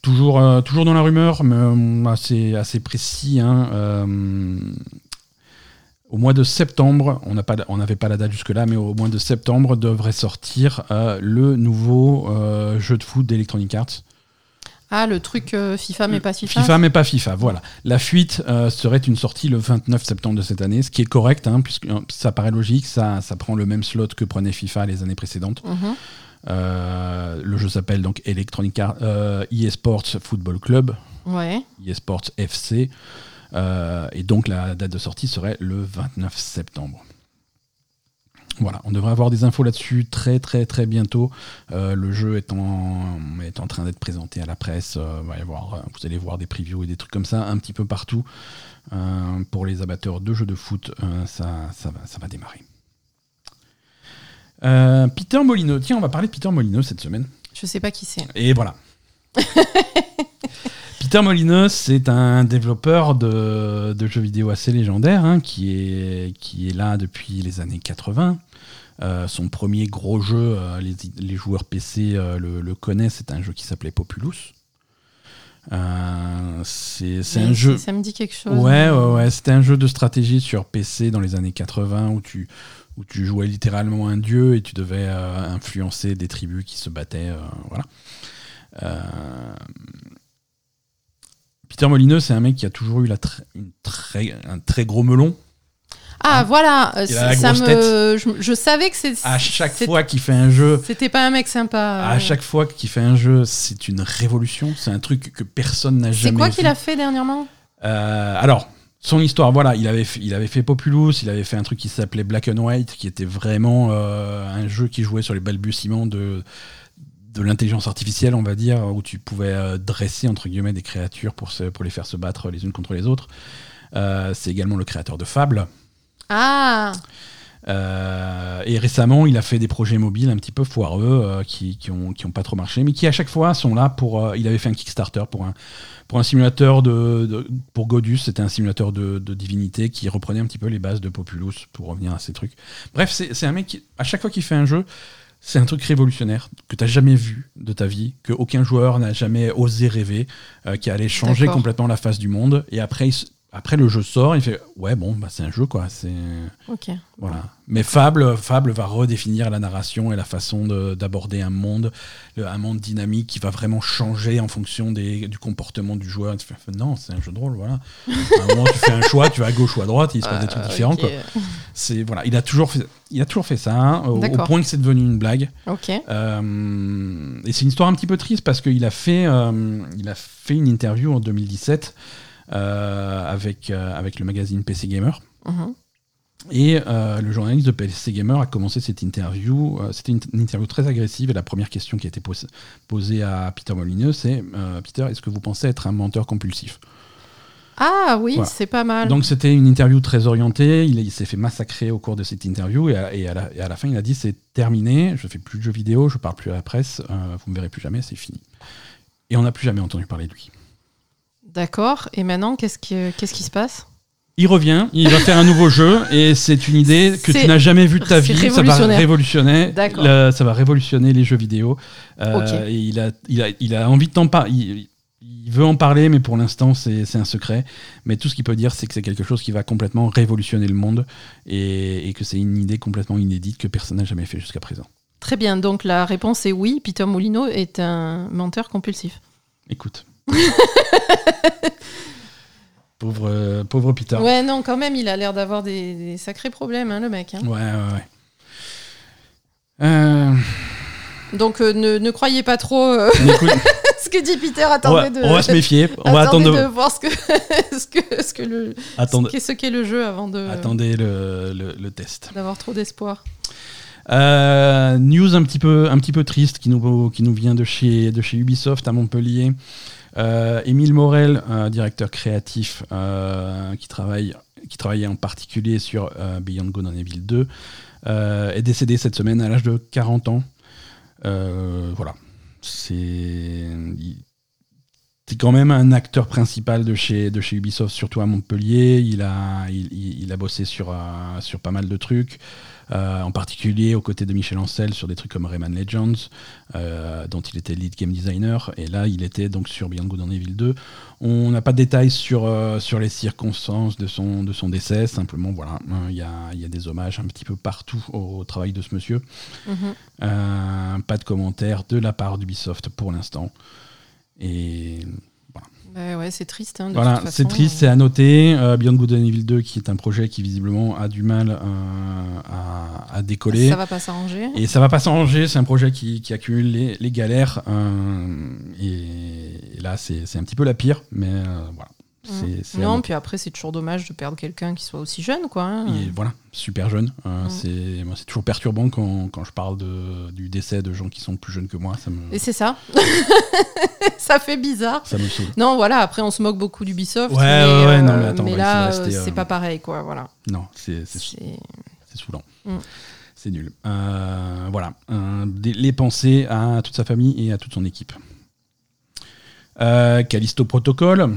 Toujours, toujours dans la rumeur, mais assez, assez précis. hein. Au mois de septembre, on n'avait pas la date jusque-là, mais au mois de septembre devrait sortir euh, le nouveau euh, jeu de foot d'Electronic Arts. Ah, le truc euh, FIFA, mais pas FIFA. FIFA, mais pas FIFA, voilà. La fuite serait une sortie le 29 septembre de cette année, ce qui est correct, hein, puisque ça paraît logique, ça, ça prend le même slot que prenait FIFA les années précédentes. Mhm. Euh, le jeu s'appelle donc Electronic Arts euh, eSports Football Club, Ouais. eSports FC, euh, et donc la date de sortie serait le 29 septembre. Voilà, on devrait avoir des infos là-dessus très très très bientôt. Euh, le jeu est en, est en train d'être présenté à la presse. euh, va y avoir, vous allez voir des previews et des trucs comme ça un petit peu partout. Euh, pour les amateurs de jeux de foot, ça, ça, va, ça va démarrer. Peter Molyneux, tiens, on va parler de Peter Molyneux cette semaine. Je sais pas qui c'est. Et voilà. Peter Molyneux, c'est un développeur de, de jeux vidéo assez légendaire, hein, qui, est, qui est là depuis les années 80. Euh, son premier gros jeu, euh, les, les joueurs PC euh, le, le connaissent, c'est un jeu qui s'appelait Populous. C'est un jeu. Ça me dit quelque chose. Ouais, ouais, ouais. C'était un jeu de stratégie sur PC dans les années 80 où tu, où tu jouais littéralement un dieu et tu devais influencer des tribus qui se battaient. voilà. Euh, Peter Molineux, c'est un mec qui a toujours eu la tr- une très, un très gros melon. Ah, Hein voilà. euh, ça me... je, je savais que c'est- À chaque c'est- fois qu'il fait un jeu, c'était pas un mec sympa. à chaque fois qu'il fait un jeu, c'est une révolution. C'est un truc que personne n'a C'est jamais quoi vu. qu'il a fait dernièrement? Euh, alors, son histoire, voilà, il avait, fait, il avait fait Populous, il avait fait un truc qui s'appelait Black and White, qui était vraiment euh, un jeu qui jouait sur les balbutiements de, de l'intelligence artificielle, on va dire, où tu pouvais euh, dresser, entre guillemets, des créatures pour, se- pour les faire se battre les unes contre les autres. Euh, c'est également le créateur de Fable. Ah, Euh, et récemment, il a fait des projets mobiles un petit peu foireux qui, qui, ont, qui ont pas trop marché, mais qui à chaque fois sont là pour. il avait fait un Kickstarter pour un, pour un simulateur de, de- pour Godus. C'était un simulateur de, de divinité qui reprenait un petit peu les bases de Populous pour revenir à ces trucs. Bref, c'est c'est un mec qui, à chaque fois qu'il fait un jeu, c'est un truc révolutionnaire que tu jamais vu de ta vie, que aucun joueur n'a jamais osé rêver, euh, qui allait changer complètement la face du monde. Et après, après le jeu sort, il fait ouais bon bah c'est un jeu quoi. C'est ok. voilà. Mais Fable, Fable va redéfinir la narration et la façon de- d'aborder un monde, un monde dynamique qui va vraiment changer en fonction des, du comportement du joueur. Tu fais, non, c'est un jeu de rôle, voilà. À un moment, tu fais un choix, tu vas à gauche ou à droite, il se passe des trucs Ah, différents. Quoi. C'est voilà, il a toujours fait, il a toujours fait ça, hein, au, point que c'est devenu une blague. Ok. Euh, et c'est une histoire un petit peu triste parce qu'il a fait, euh, il a fait une interview en 2017 euh, avec, euh, avec le magazine PC Gamer. Mhm. Et euh, le journaliste de PC Gamer a commencé cette interview. euh, C'était une, une interview très agressive et la première question qui a été pos- posée à Peter Molineux, c'est euh, Peter, est-ce que vous pensez être un menteur compulsif? Ah oui, Voilà. c'est pas mal. Donc c'était une interview très orientée. Il, il s'est fait massacrer au cours de cette interview et à, et à la, et à la fin il a dit c'est terminé. Je fais plus de jeux vidéo, je parle plus à la presse. euh, vous me verrez plus jamais, c'est fini. Et on n'a plus jamais entendu parler de lui. D'accord. Et maintenant, qu'est-ce qui, qu'est-ce qui se passe? Il revient, il va faire un nouveau jeu et c'est une idée que tu n'as jamais vue de ta vie. Ça va révolutionner. Ça va révolutionner les jeux vidéo. Euh. Et il a, il a, il a envie de t'en parler. Il, il veut en parler, mais pour l'instant c'est c'est un secret. Mais tout ce qu'il peut dire, c'est que c'est quelque chose qui va complètement révolutionner le monde et, et que c'est une idée complètement inédite que personne n'a jamais fait jusqu'à présent. Très bien. Donc la réponse est oui. Peter Molino est un menteur compulsif. Écoute. pauvre, euh, pauvre Peter. Ouais, non, quand même, il a l'air d'avoir des, des sacrés problèmes, hein, le mec. hein. ouais, ouais. ouais. Euh, Donc euh, ne, ne croyez pas trop euh, ce que dit Peter. on, va, Attendez de. on va se méfier. On va attendez attendre. de voir ce que, ce que, ce que le, ce qu'est- le jeu avant de Attendez le, le- le test. d'avoir trop d'espoir. Euh, news un petit peu, un petit peu triste qui nous, qui nous vient de chez, de chez Ubisoft à Montpellier. Euh, Émile Morel, directeur créatif euh, qui, travaille, travaillait en particulier sur euh, Beyond Good and Evil 2, euh, est décédé cette semaine à l'âge de 40 ans. Voilà. C'est. quand même un acteur principal de chez, de chez Ubisoft, surtout à Montpellier. Il a, bossé sur pas mal de trucs. Euh, en particulier aux côtés de Michel Ancel sur des trucs comme Rayman Legends, euh, dont il était lead game designer, et là il était donc sur Beyond Good and Evil 2. On n'a pas de détails sur, euh, sur les circonstances de son, de son décès, simplement voilà, euh, il y, a, y a des hommages un petit peu partout au, travail de ce monsieur. Mhm. Euh, pas de commentaires de la part d'Ubisoft pour l'instant. Et Bah ouais, c'est triste. hein, de voilà, toute c'est triste, c'est à noter. Euh, Beyond Good and Evil 2, qui est un projet qui visiblement a du mal euh, à, à décoller. Ça va pas s'arranger. Et ça va pas s'arranger, c'est un projet qui, qui accumule les, les galères. euh, et, et là, c'est c'est un petit peu la pire, mais euh, voilà. À Non, puis après, c'est toujours dommage de perdre quelqu'un qui soit aussi jeune, quoi. hein. Et voilà, super jeune. Euh, Mm. c'est moi, c'est toujours perturbant quand, quand je parle de, du décès de gens qui sont plus jeunes que moi. Ça me, Et c'est ça. ça fait bizarre. ça me saoule. Non, voilà, après, on se moque beaucoup d'Ubisoft. Ouais, mais, ouais, ouais, non, euh, mais attends, va là, euh, c'est euh, pas pareil, quoi. Voilà. Non, c'est saoulant. Mm. C'est nul. Voilà. Les pensées à toute sa famille et à toute son équipe. Callisto Protocol.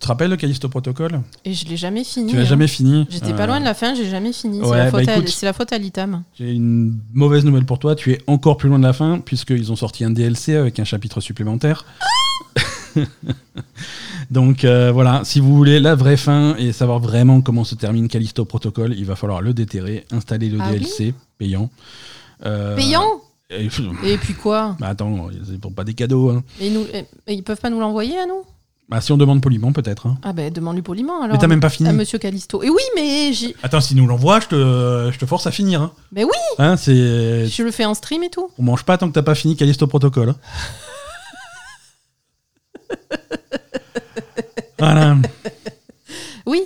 Tu te rappelles de Callisto Protocol? Et je l'ai jamais fini. Tu l'as hein. jamais fini? J'étais pas loin de la fin, j'ai jamais fini. ouais, c'est, la bah faute à- écoute. c'est la faute à l'ITAM. J'ai une mauvaise nouvelle pour toi. Tu es encore plus loin de la fin, puisqu'ils ont sorti un DLC avec un chapitre supplémentaire. Donc euh, voilà, si vous voulez la vraie fin et savoir vraiment comment se termine Callisto Protocol, il va falloir le déterrer, installer le Ah oui DLC payant. Euh, Payant? et- Et puis quoi? Bah attends, c'est pour pas des cadeaux. hein. et nous, et- et ils peuvent pas nous l'envoyer à nous? Bah, si on demande poliment, peut-être. hein. Ah ben demande-lui poliment alors. Mais t'as même pas fini. à Monsieur Callisto. Et oui, mais j'ai- Attends, si nous l'envoie, je te, je te force à finir. Hein. Mais oui, Hein, c'est... je le fais en stream et tout. On mange pas tant que t'as pas fini Callisto Protocol. hein. voilà. Oui.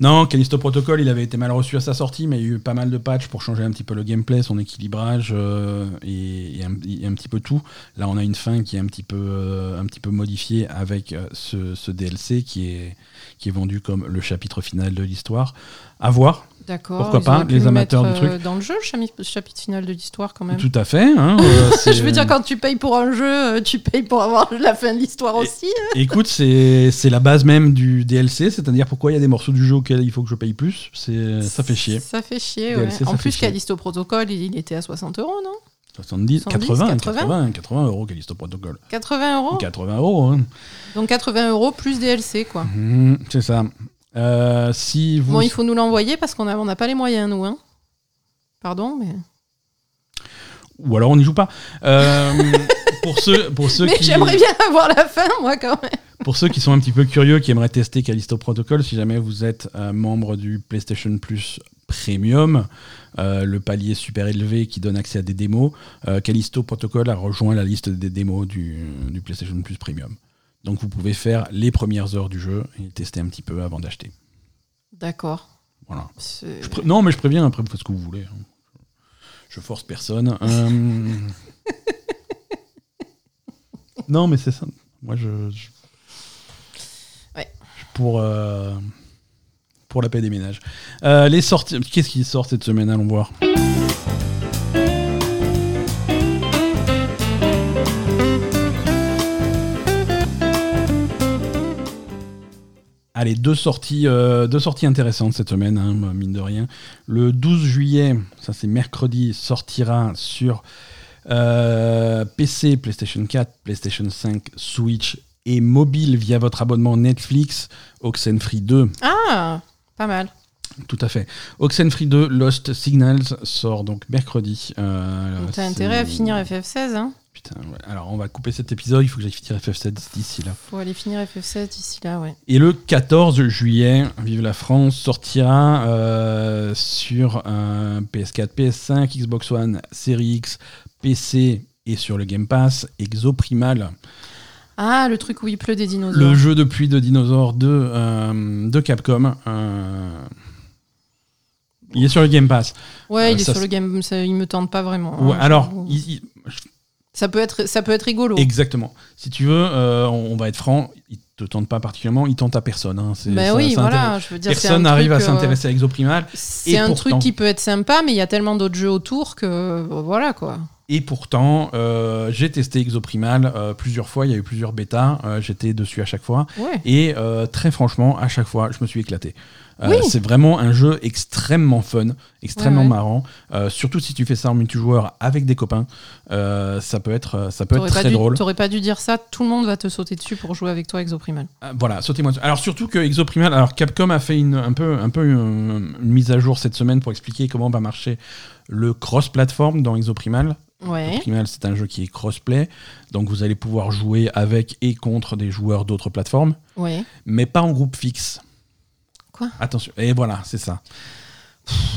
Non, Callisto Protocol, il avait été mal reçu à sa sortie, mais il y a eu pas mal de patchs pour changer un petit peu le gameplay, son équilibrage euh, et, un, et un petit peu tout. Là, on a une fin qui est un petit peu, euh, un petit peu modifiée avec euh, ce, ce DLC qui est, qui est vendu comme le chapitre final de l'histoire. À voir, D'accord. Pourquoi ils pas, les le amateurs du euh, Dans le jeu, le chapitre final de l'histoire quand même. tout à fait. hein, euh, Je veux dire, quand tu payes pour un jeu, euh, tu payes pour avoir la fin de l'histoire aussi. hein. Écoute, c'est la base même du DLC, c'est-à-dire pourquoi il y a des morceaux du jeu auxquels il faut que je paye plus. Ça fait chier. Ça fait chier, ouais. En plus. Callisto Protocol, il, était à 60 euros, non? 70, 70, 80, 80. 80, 80 euros Callisto Protocol. 80 euros? 80 euros, hein. Donc 80 euros plus DLC, quoi. Mhm, c'est ça. Euh, si vous Bon, il faut nous l'envoyer parce qu'on n'a on pas les moyens, nous. Hein. Pardon, mais. ou alors on n'y joue pas. Euh, pour ceux, pour ceux Mais qui, j'aimerais bien avoir la fin, moi, quand même. pour ceux qui sont un petit peu curieux, qui aimeraient tester Callisto Protocol, si jamais vous êtes euh, membre du PlayStation Plus Premium, euh, le palier super élevé qui donne accès à des démos, euh, Callisto Protocol a rejoint la liste des démos du, du PlayStation Plus Premium. Donc vous pouvez faire les premières heures du jeu et tester un petit peu avant d'acheter. D'accord. Voilà. Pré- non, mais je préviens, après vous faites ce que vous voulez. hein. Je force personne. Euh, non, mais c'est ça. Moi, je. je- Ouais. Pour, euh, pour la paix des ménages. Euh, les sorties. Qu'est-ce qui sort cette semaine? Allons voir. Allez, deux sorties, euh, deux sorties intéressantes cette semaine, hein, mine de rien. Le 12 juillet, ça c'est mercredi, sortira sur euh, PC, PlayStation 4, PlayStation 5, Switch et mobile via votre abonnement Netflix, Oxenfree 2. Ah, pas mal. Tout à fait. Oxenfree 2 Lost Signals sort donc mercredi. Euh, T'as intérêt à finir FF16, hein Putain, ouais. Alors on va couper cet épisode, il faut que j'aille finir FF7 d'ici là. Faut aller finir FF16 d'ici là, ouais. Et le 14 juillet, Vive la France sortira euh, sur un PS4, PS5, Xbox One, Series X, PC et sur le Game Pass, Exoprimal, Ah, le truc où il pleut des dinosaures. le jeu de pluie de dinosaures de, euh, de Capcom. euh, il est sur le Game Pass. Ouais, il est ça, sur le game, ça, il me tente pas vraiment. Ouais, hein, alors, il- ça peut être, ça peut être rigolo. exactement. Si tu veux, euh, on, on va être franc, il te tente pas particulièrement, il tente à personne. hein. Ben ça- oui, ça voilà, je veux dire, Personne n'arrive à euh, s'intéresser à Exoprimal. C'est Et un pourtant- truc qui peut être sympa, mais il y a tellement d'autres jeux autour que euh, voilà quoi. Et pourtant, euh, j'ai testé Exoprimal euh, plusieurs fois, il y a eu plusieurs bêtas, euh, j'étais dessus à chaque fois. Ouais. Et très franchement, à chaque fois, je me suis éclaté. Euh. C'est vraiment un jeu extrêmement fun, extrêmement Ouais, ouais. marrant. Euh, surtout si tu fais ça en multijoueur avec des copains, euh, ça peut être, ça peut être très dû- drôle. t'aurais pas dû dire ça. Tout le monde va te sauter dessus pour jouer avec toi Exoprimal. Voilà, sautez-moi dessus. Alors surtout que Exoprimal, alors Capcom a fait une, un peu, un peu une, une mise à jour cette semaine pour expliquer comment va marcher le cross-platform dans Exoprimal. Ouais. Exoprimal, c'est un jeu qui est crossplay, donc vous allez pouvoir jouer avec et contre des joueurs d'autres plateformes, Ouais. mais pas en groupe fixe. Quoi Attention, et voilà, c'est ça.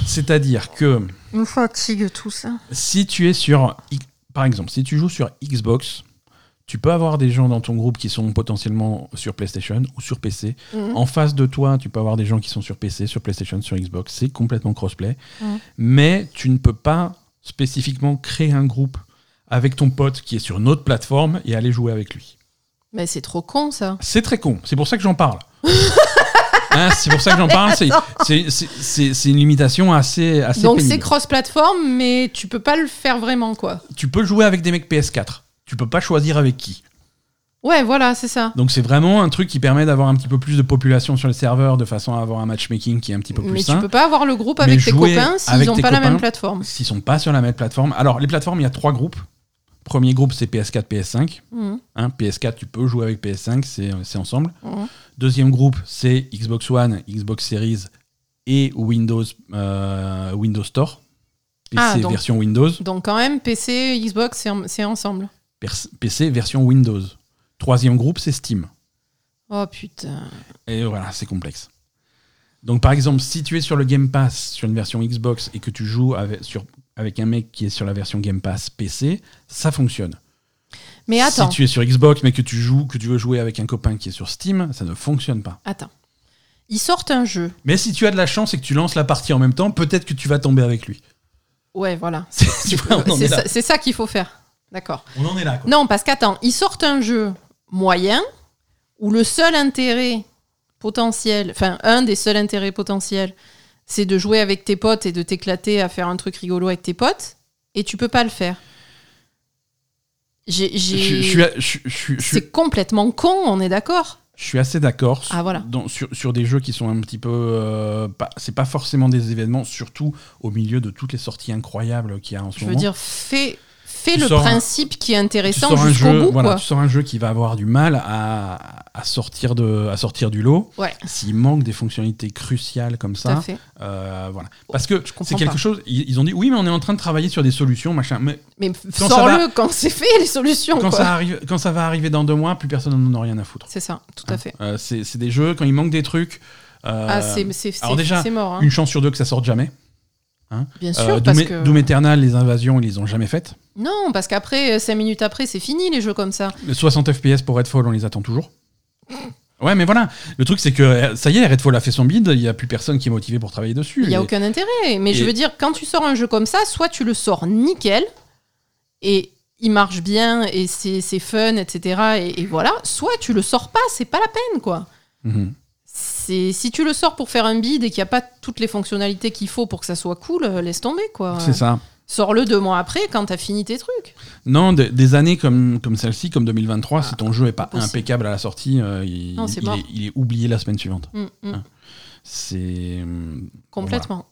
C'est-à-dire que Me fatigue tout ça. si tu es sur, par exemple, si tu joues sur Xbox, tu peux avoir des gens dans ton groupe qui sont potentiellement sur PlayStation ou sur PC. Mhm. En face de toi, tu peux avoir des gens qui sont sur PC, sur PlayStation, sur Xbox. C'est complètement crossplay. Mhm. Mais tu ne peux pas spécifiquement créer un groupe avec ton pote qui est sur une autre plateforme et aller jouer avec lui. Mais c'est trop con ça. C'est très con. C'est pour ça que j'en parle. Hein, c'est pour ça que j'en parle. C'est- une limitation assez, assez Donc c'est cross-platform, mais tu peux pas le faire vraiment quoi. Tu peux jouer avec des mecs PS4. Tu peux pas choisir avec qui. Ouais, voilà, c'est ça. Donc c'est vraiment un truc qui permet d'avoir un petit peu plus de population sur le serveur de façon à avoir un matchmaking qui est un petit peu plus Mais sain. tu peux pas avoir le groupe Mais avec tes copains s'ils avec ont tes pas la même plateforme. S'ils sont pas sur la même plateforme. Alors les plateformes, il y a trois groupes. Premier groupe c'est PS4, PS5. Mhm. Hein, PS4, tu peux jouer avec PS5, c'est ensemble. Mhm. Deuxième groupe, c'est Xbox One, Xbox Series et Windows, euh, Windows Store. PC Ah, donc- version Windows, Donc quand même, PC, Xbox, c'est en- c'est ensemble. PC version Windows. Troisième groupe, c'est Steam. Oh putain. Et voilà, c'est complexe. Donc par exemple, si tu es sur le Game Pass sur une version Xbox et que tu joues avec, sur, avec un mec qui est sur la version Game Pass PC, ça fonctionne. Mais attends, Si tu es sur Xbox mais que tu joues, que tu veux jouer avec un copain qui est sur Steam, ça ne fonctionne pas. attends. Ils sortent un jeu. Mais si tu as de la chance et que tu lances la partie en même temps, peut-être que tu vas tomber avec lui. Ouais, voilà. C'est ça, c'est ça qu'il faut faire. D'accord. On en est là. quoi. Non, parce qu'attends, ils sortent un jeu moyen où le seul intérêt potentiel, enfin un des seuls intérêts potentiels, c'est de jouer avec tes potes et de t'éclater à faire un truc rigolo avec tes potes, et tu peux pas le faire. C'est complètement con, on est d'accord je suis assez d'accord sur, Ah, voilà. sur, sur des jeux qui sont un petit peu. euh, c'est pas forcément des événements, surtout au milieu de toutes les sorties incroyables qu'il y a en ce Je veux moment. dire, fais, fais Tu le un- principe qui est intéressant jusqu'au jeu, bout, voilà, quoi. tu sors un jeu qui va avoir du mal à, à sortir de, à sortir du lot. Ouais, S'il manque des fonctionnalités cruciales comme ça, fait. euh, voilà. Parce que c'est quelque pas. chose. Ils, ils ont dit oui, mais on est en train de travailler sur des solutions, machin. Mais Mais sors-le quand c'est fait, les solutions, quand quoi. ça arrive, quand ça va arriver dans deux mois, plus personne n'en a rien à foutre. C'est ça, tout à fait. Euh, c'est c'est des jeux quand il manque des trucs. euh, ah, c'est mort, hein. une chance sur deux que ça sorte jamais. Bien sûr, Euh, parce Doom, que... Doom Eternal, les invasions, ils les ont jamais faites. Non, parce qu'après, 5 minutes après, c'est fini les jeux comme ça. Les 60 FPS pour Redfall, on les attend toujours. Ouais, mais voilà. Le truc, c'est que euh, ça y est, Redfall a fait son bid, il n'y a plus personne qui est motivé pour travailler dessus. Il n'y a Et- aucun intérêt. Mais je veux dire, quand tu sors un jeu comme ça, soit tu le sors nickel, et il marche bien, et c'est fun, etc. Et, et voilà. Soit tu le sors pas, c'est pas la peine, quoi. Mhm. C'est Si tu le sors pour faire un bid et qu'il n'y a pas toutes les fonctionnalités qu'il faut pour que ça soit cool, euh, laisse tomber, quoi. C'est ça. Sors-le deux mois après quand t'as fini tes trucs. Non, de- des années comme, comme celle-ci, comme 2023, si ton jeu est pas impossible. impeccable à la sortie, euh, il, Non, est, il est oublié la semaine suivante. Mm, mm, Ah. C'est. hum, complètement.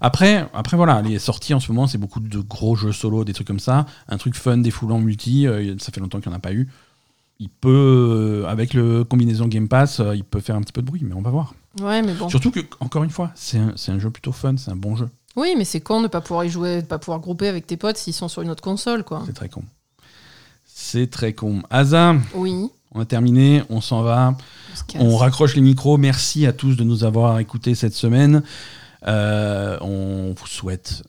Après, après, voilà, les sorties en ce moment, c'est beaucoup de gros jeux solo, des trucs comme ça. Un truc fun, défoulant, multi, euh, ça fait longtemps qu'il n'y en a pas eu. Il peut, euh, avec le combinaison Game Pass, euh, il peut faire un petit peu de bruit, mais on va voir. Ouais, mais bon. Surtout que, encore une fois, c'est un, c'est un jeu plutôt fun, c'est un bon jeu. Oui, mais c'est con de pas pouvoir y jouer, de pas pouvoir grouper avec tes potes s'ils sont sur une autre console, quoi. C'est très con. C'est très con. Asa, Oui. on a terminé, on s'en va. On raccroche les micros. Merci à tous de nous avoir écoutés cette semaine. Euh, on vous souhaite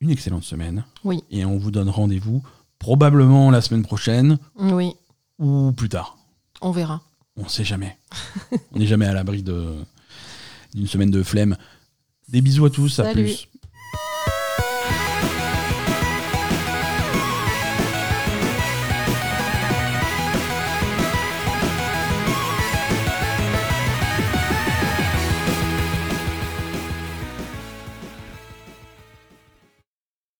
une excellente semaine. Oui. Et on vous donne rendez-vous probablement la semaine prochaine Oui, ou plus tard. on verra. On ne sait jamais. on n'est jamais à l'abri de- d'une semaine de flemme. Des bisous à tous. À Salut. plus.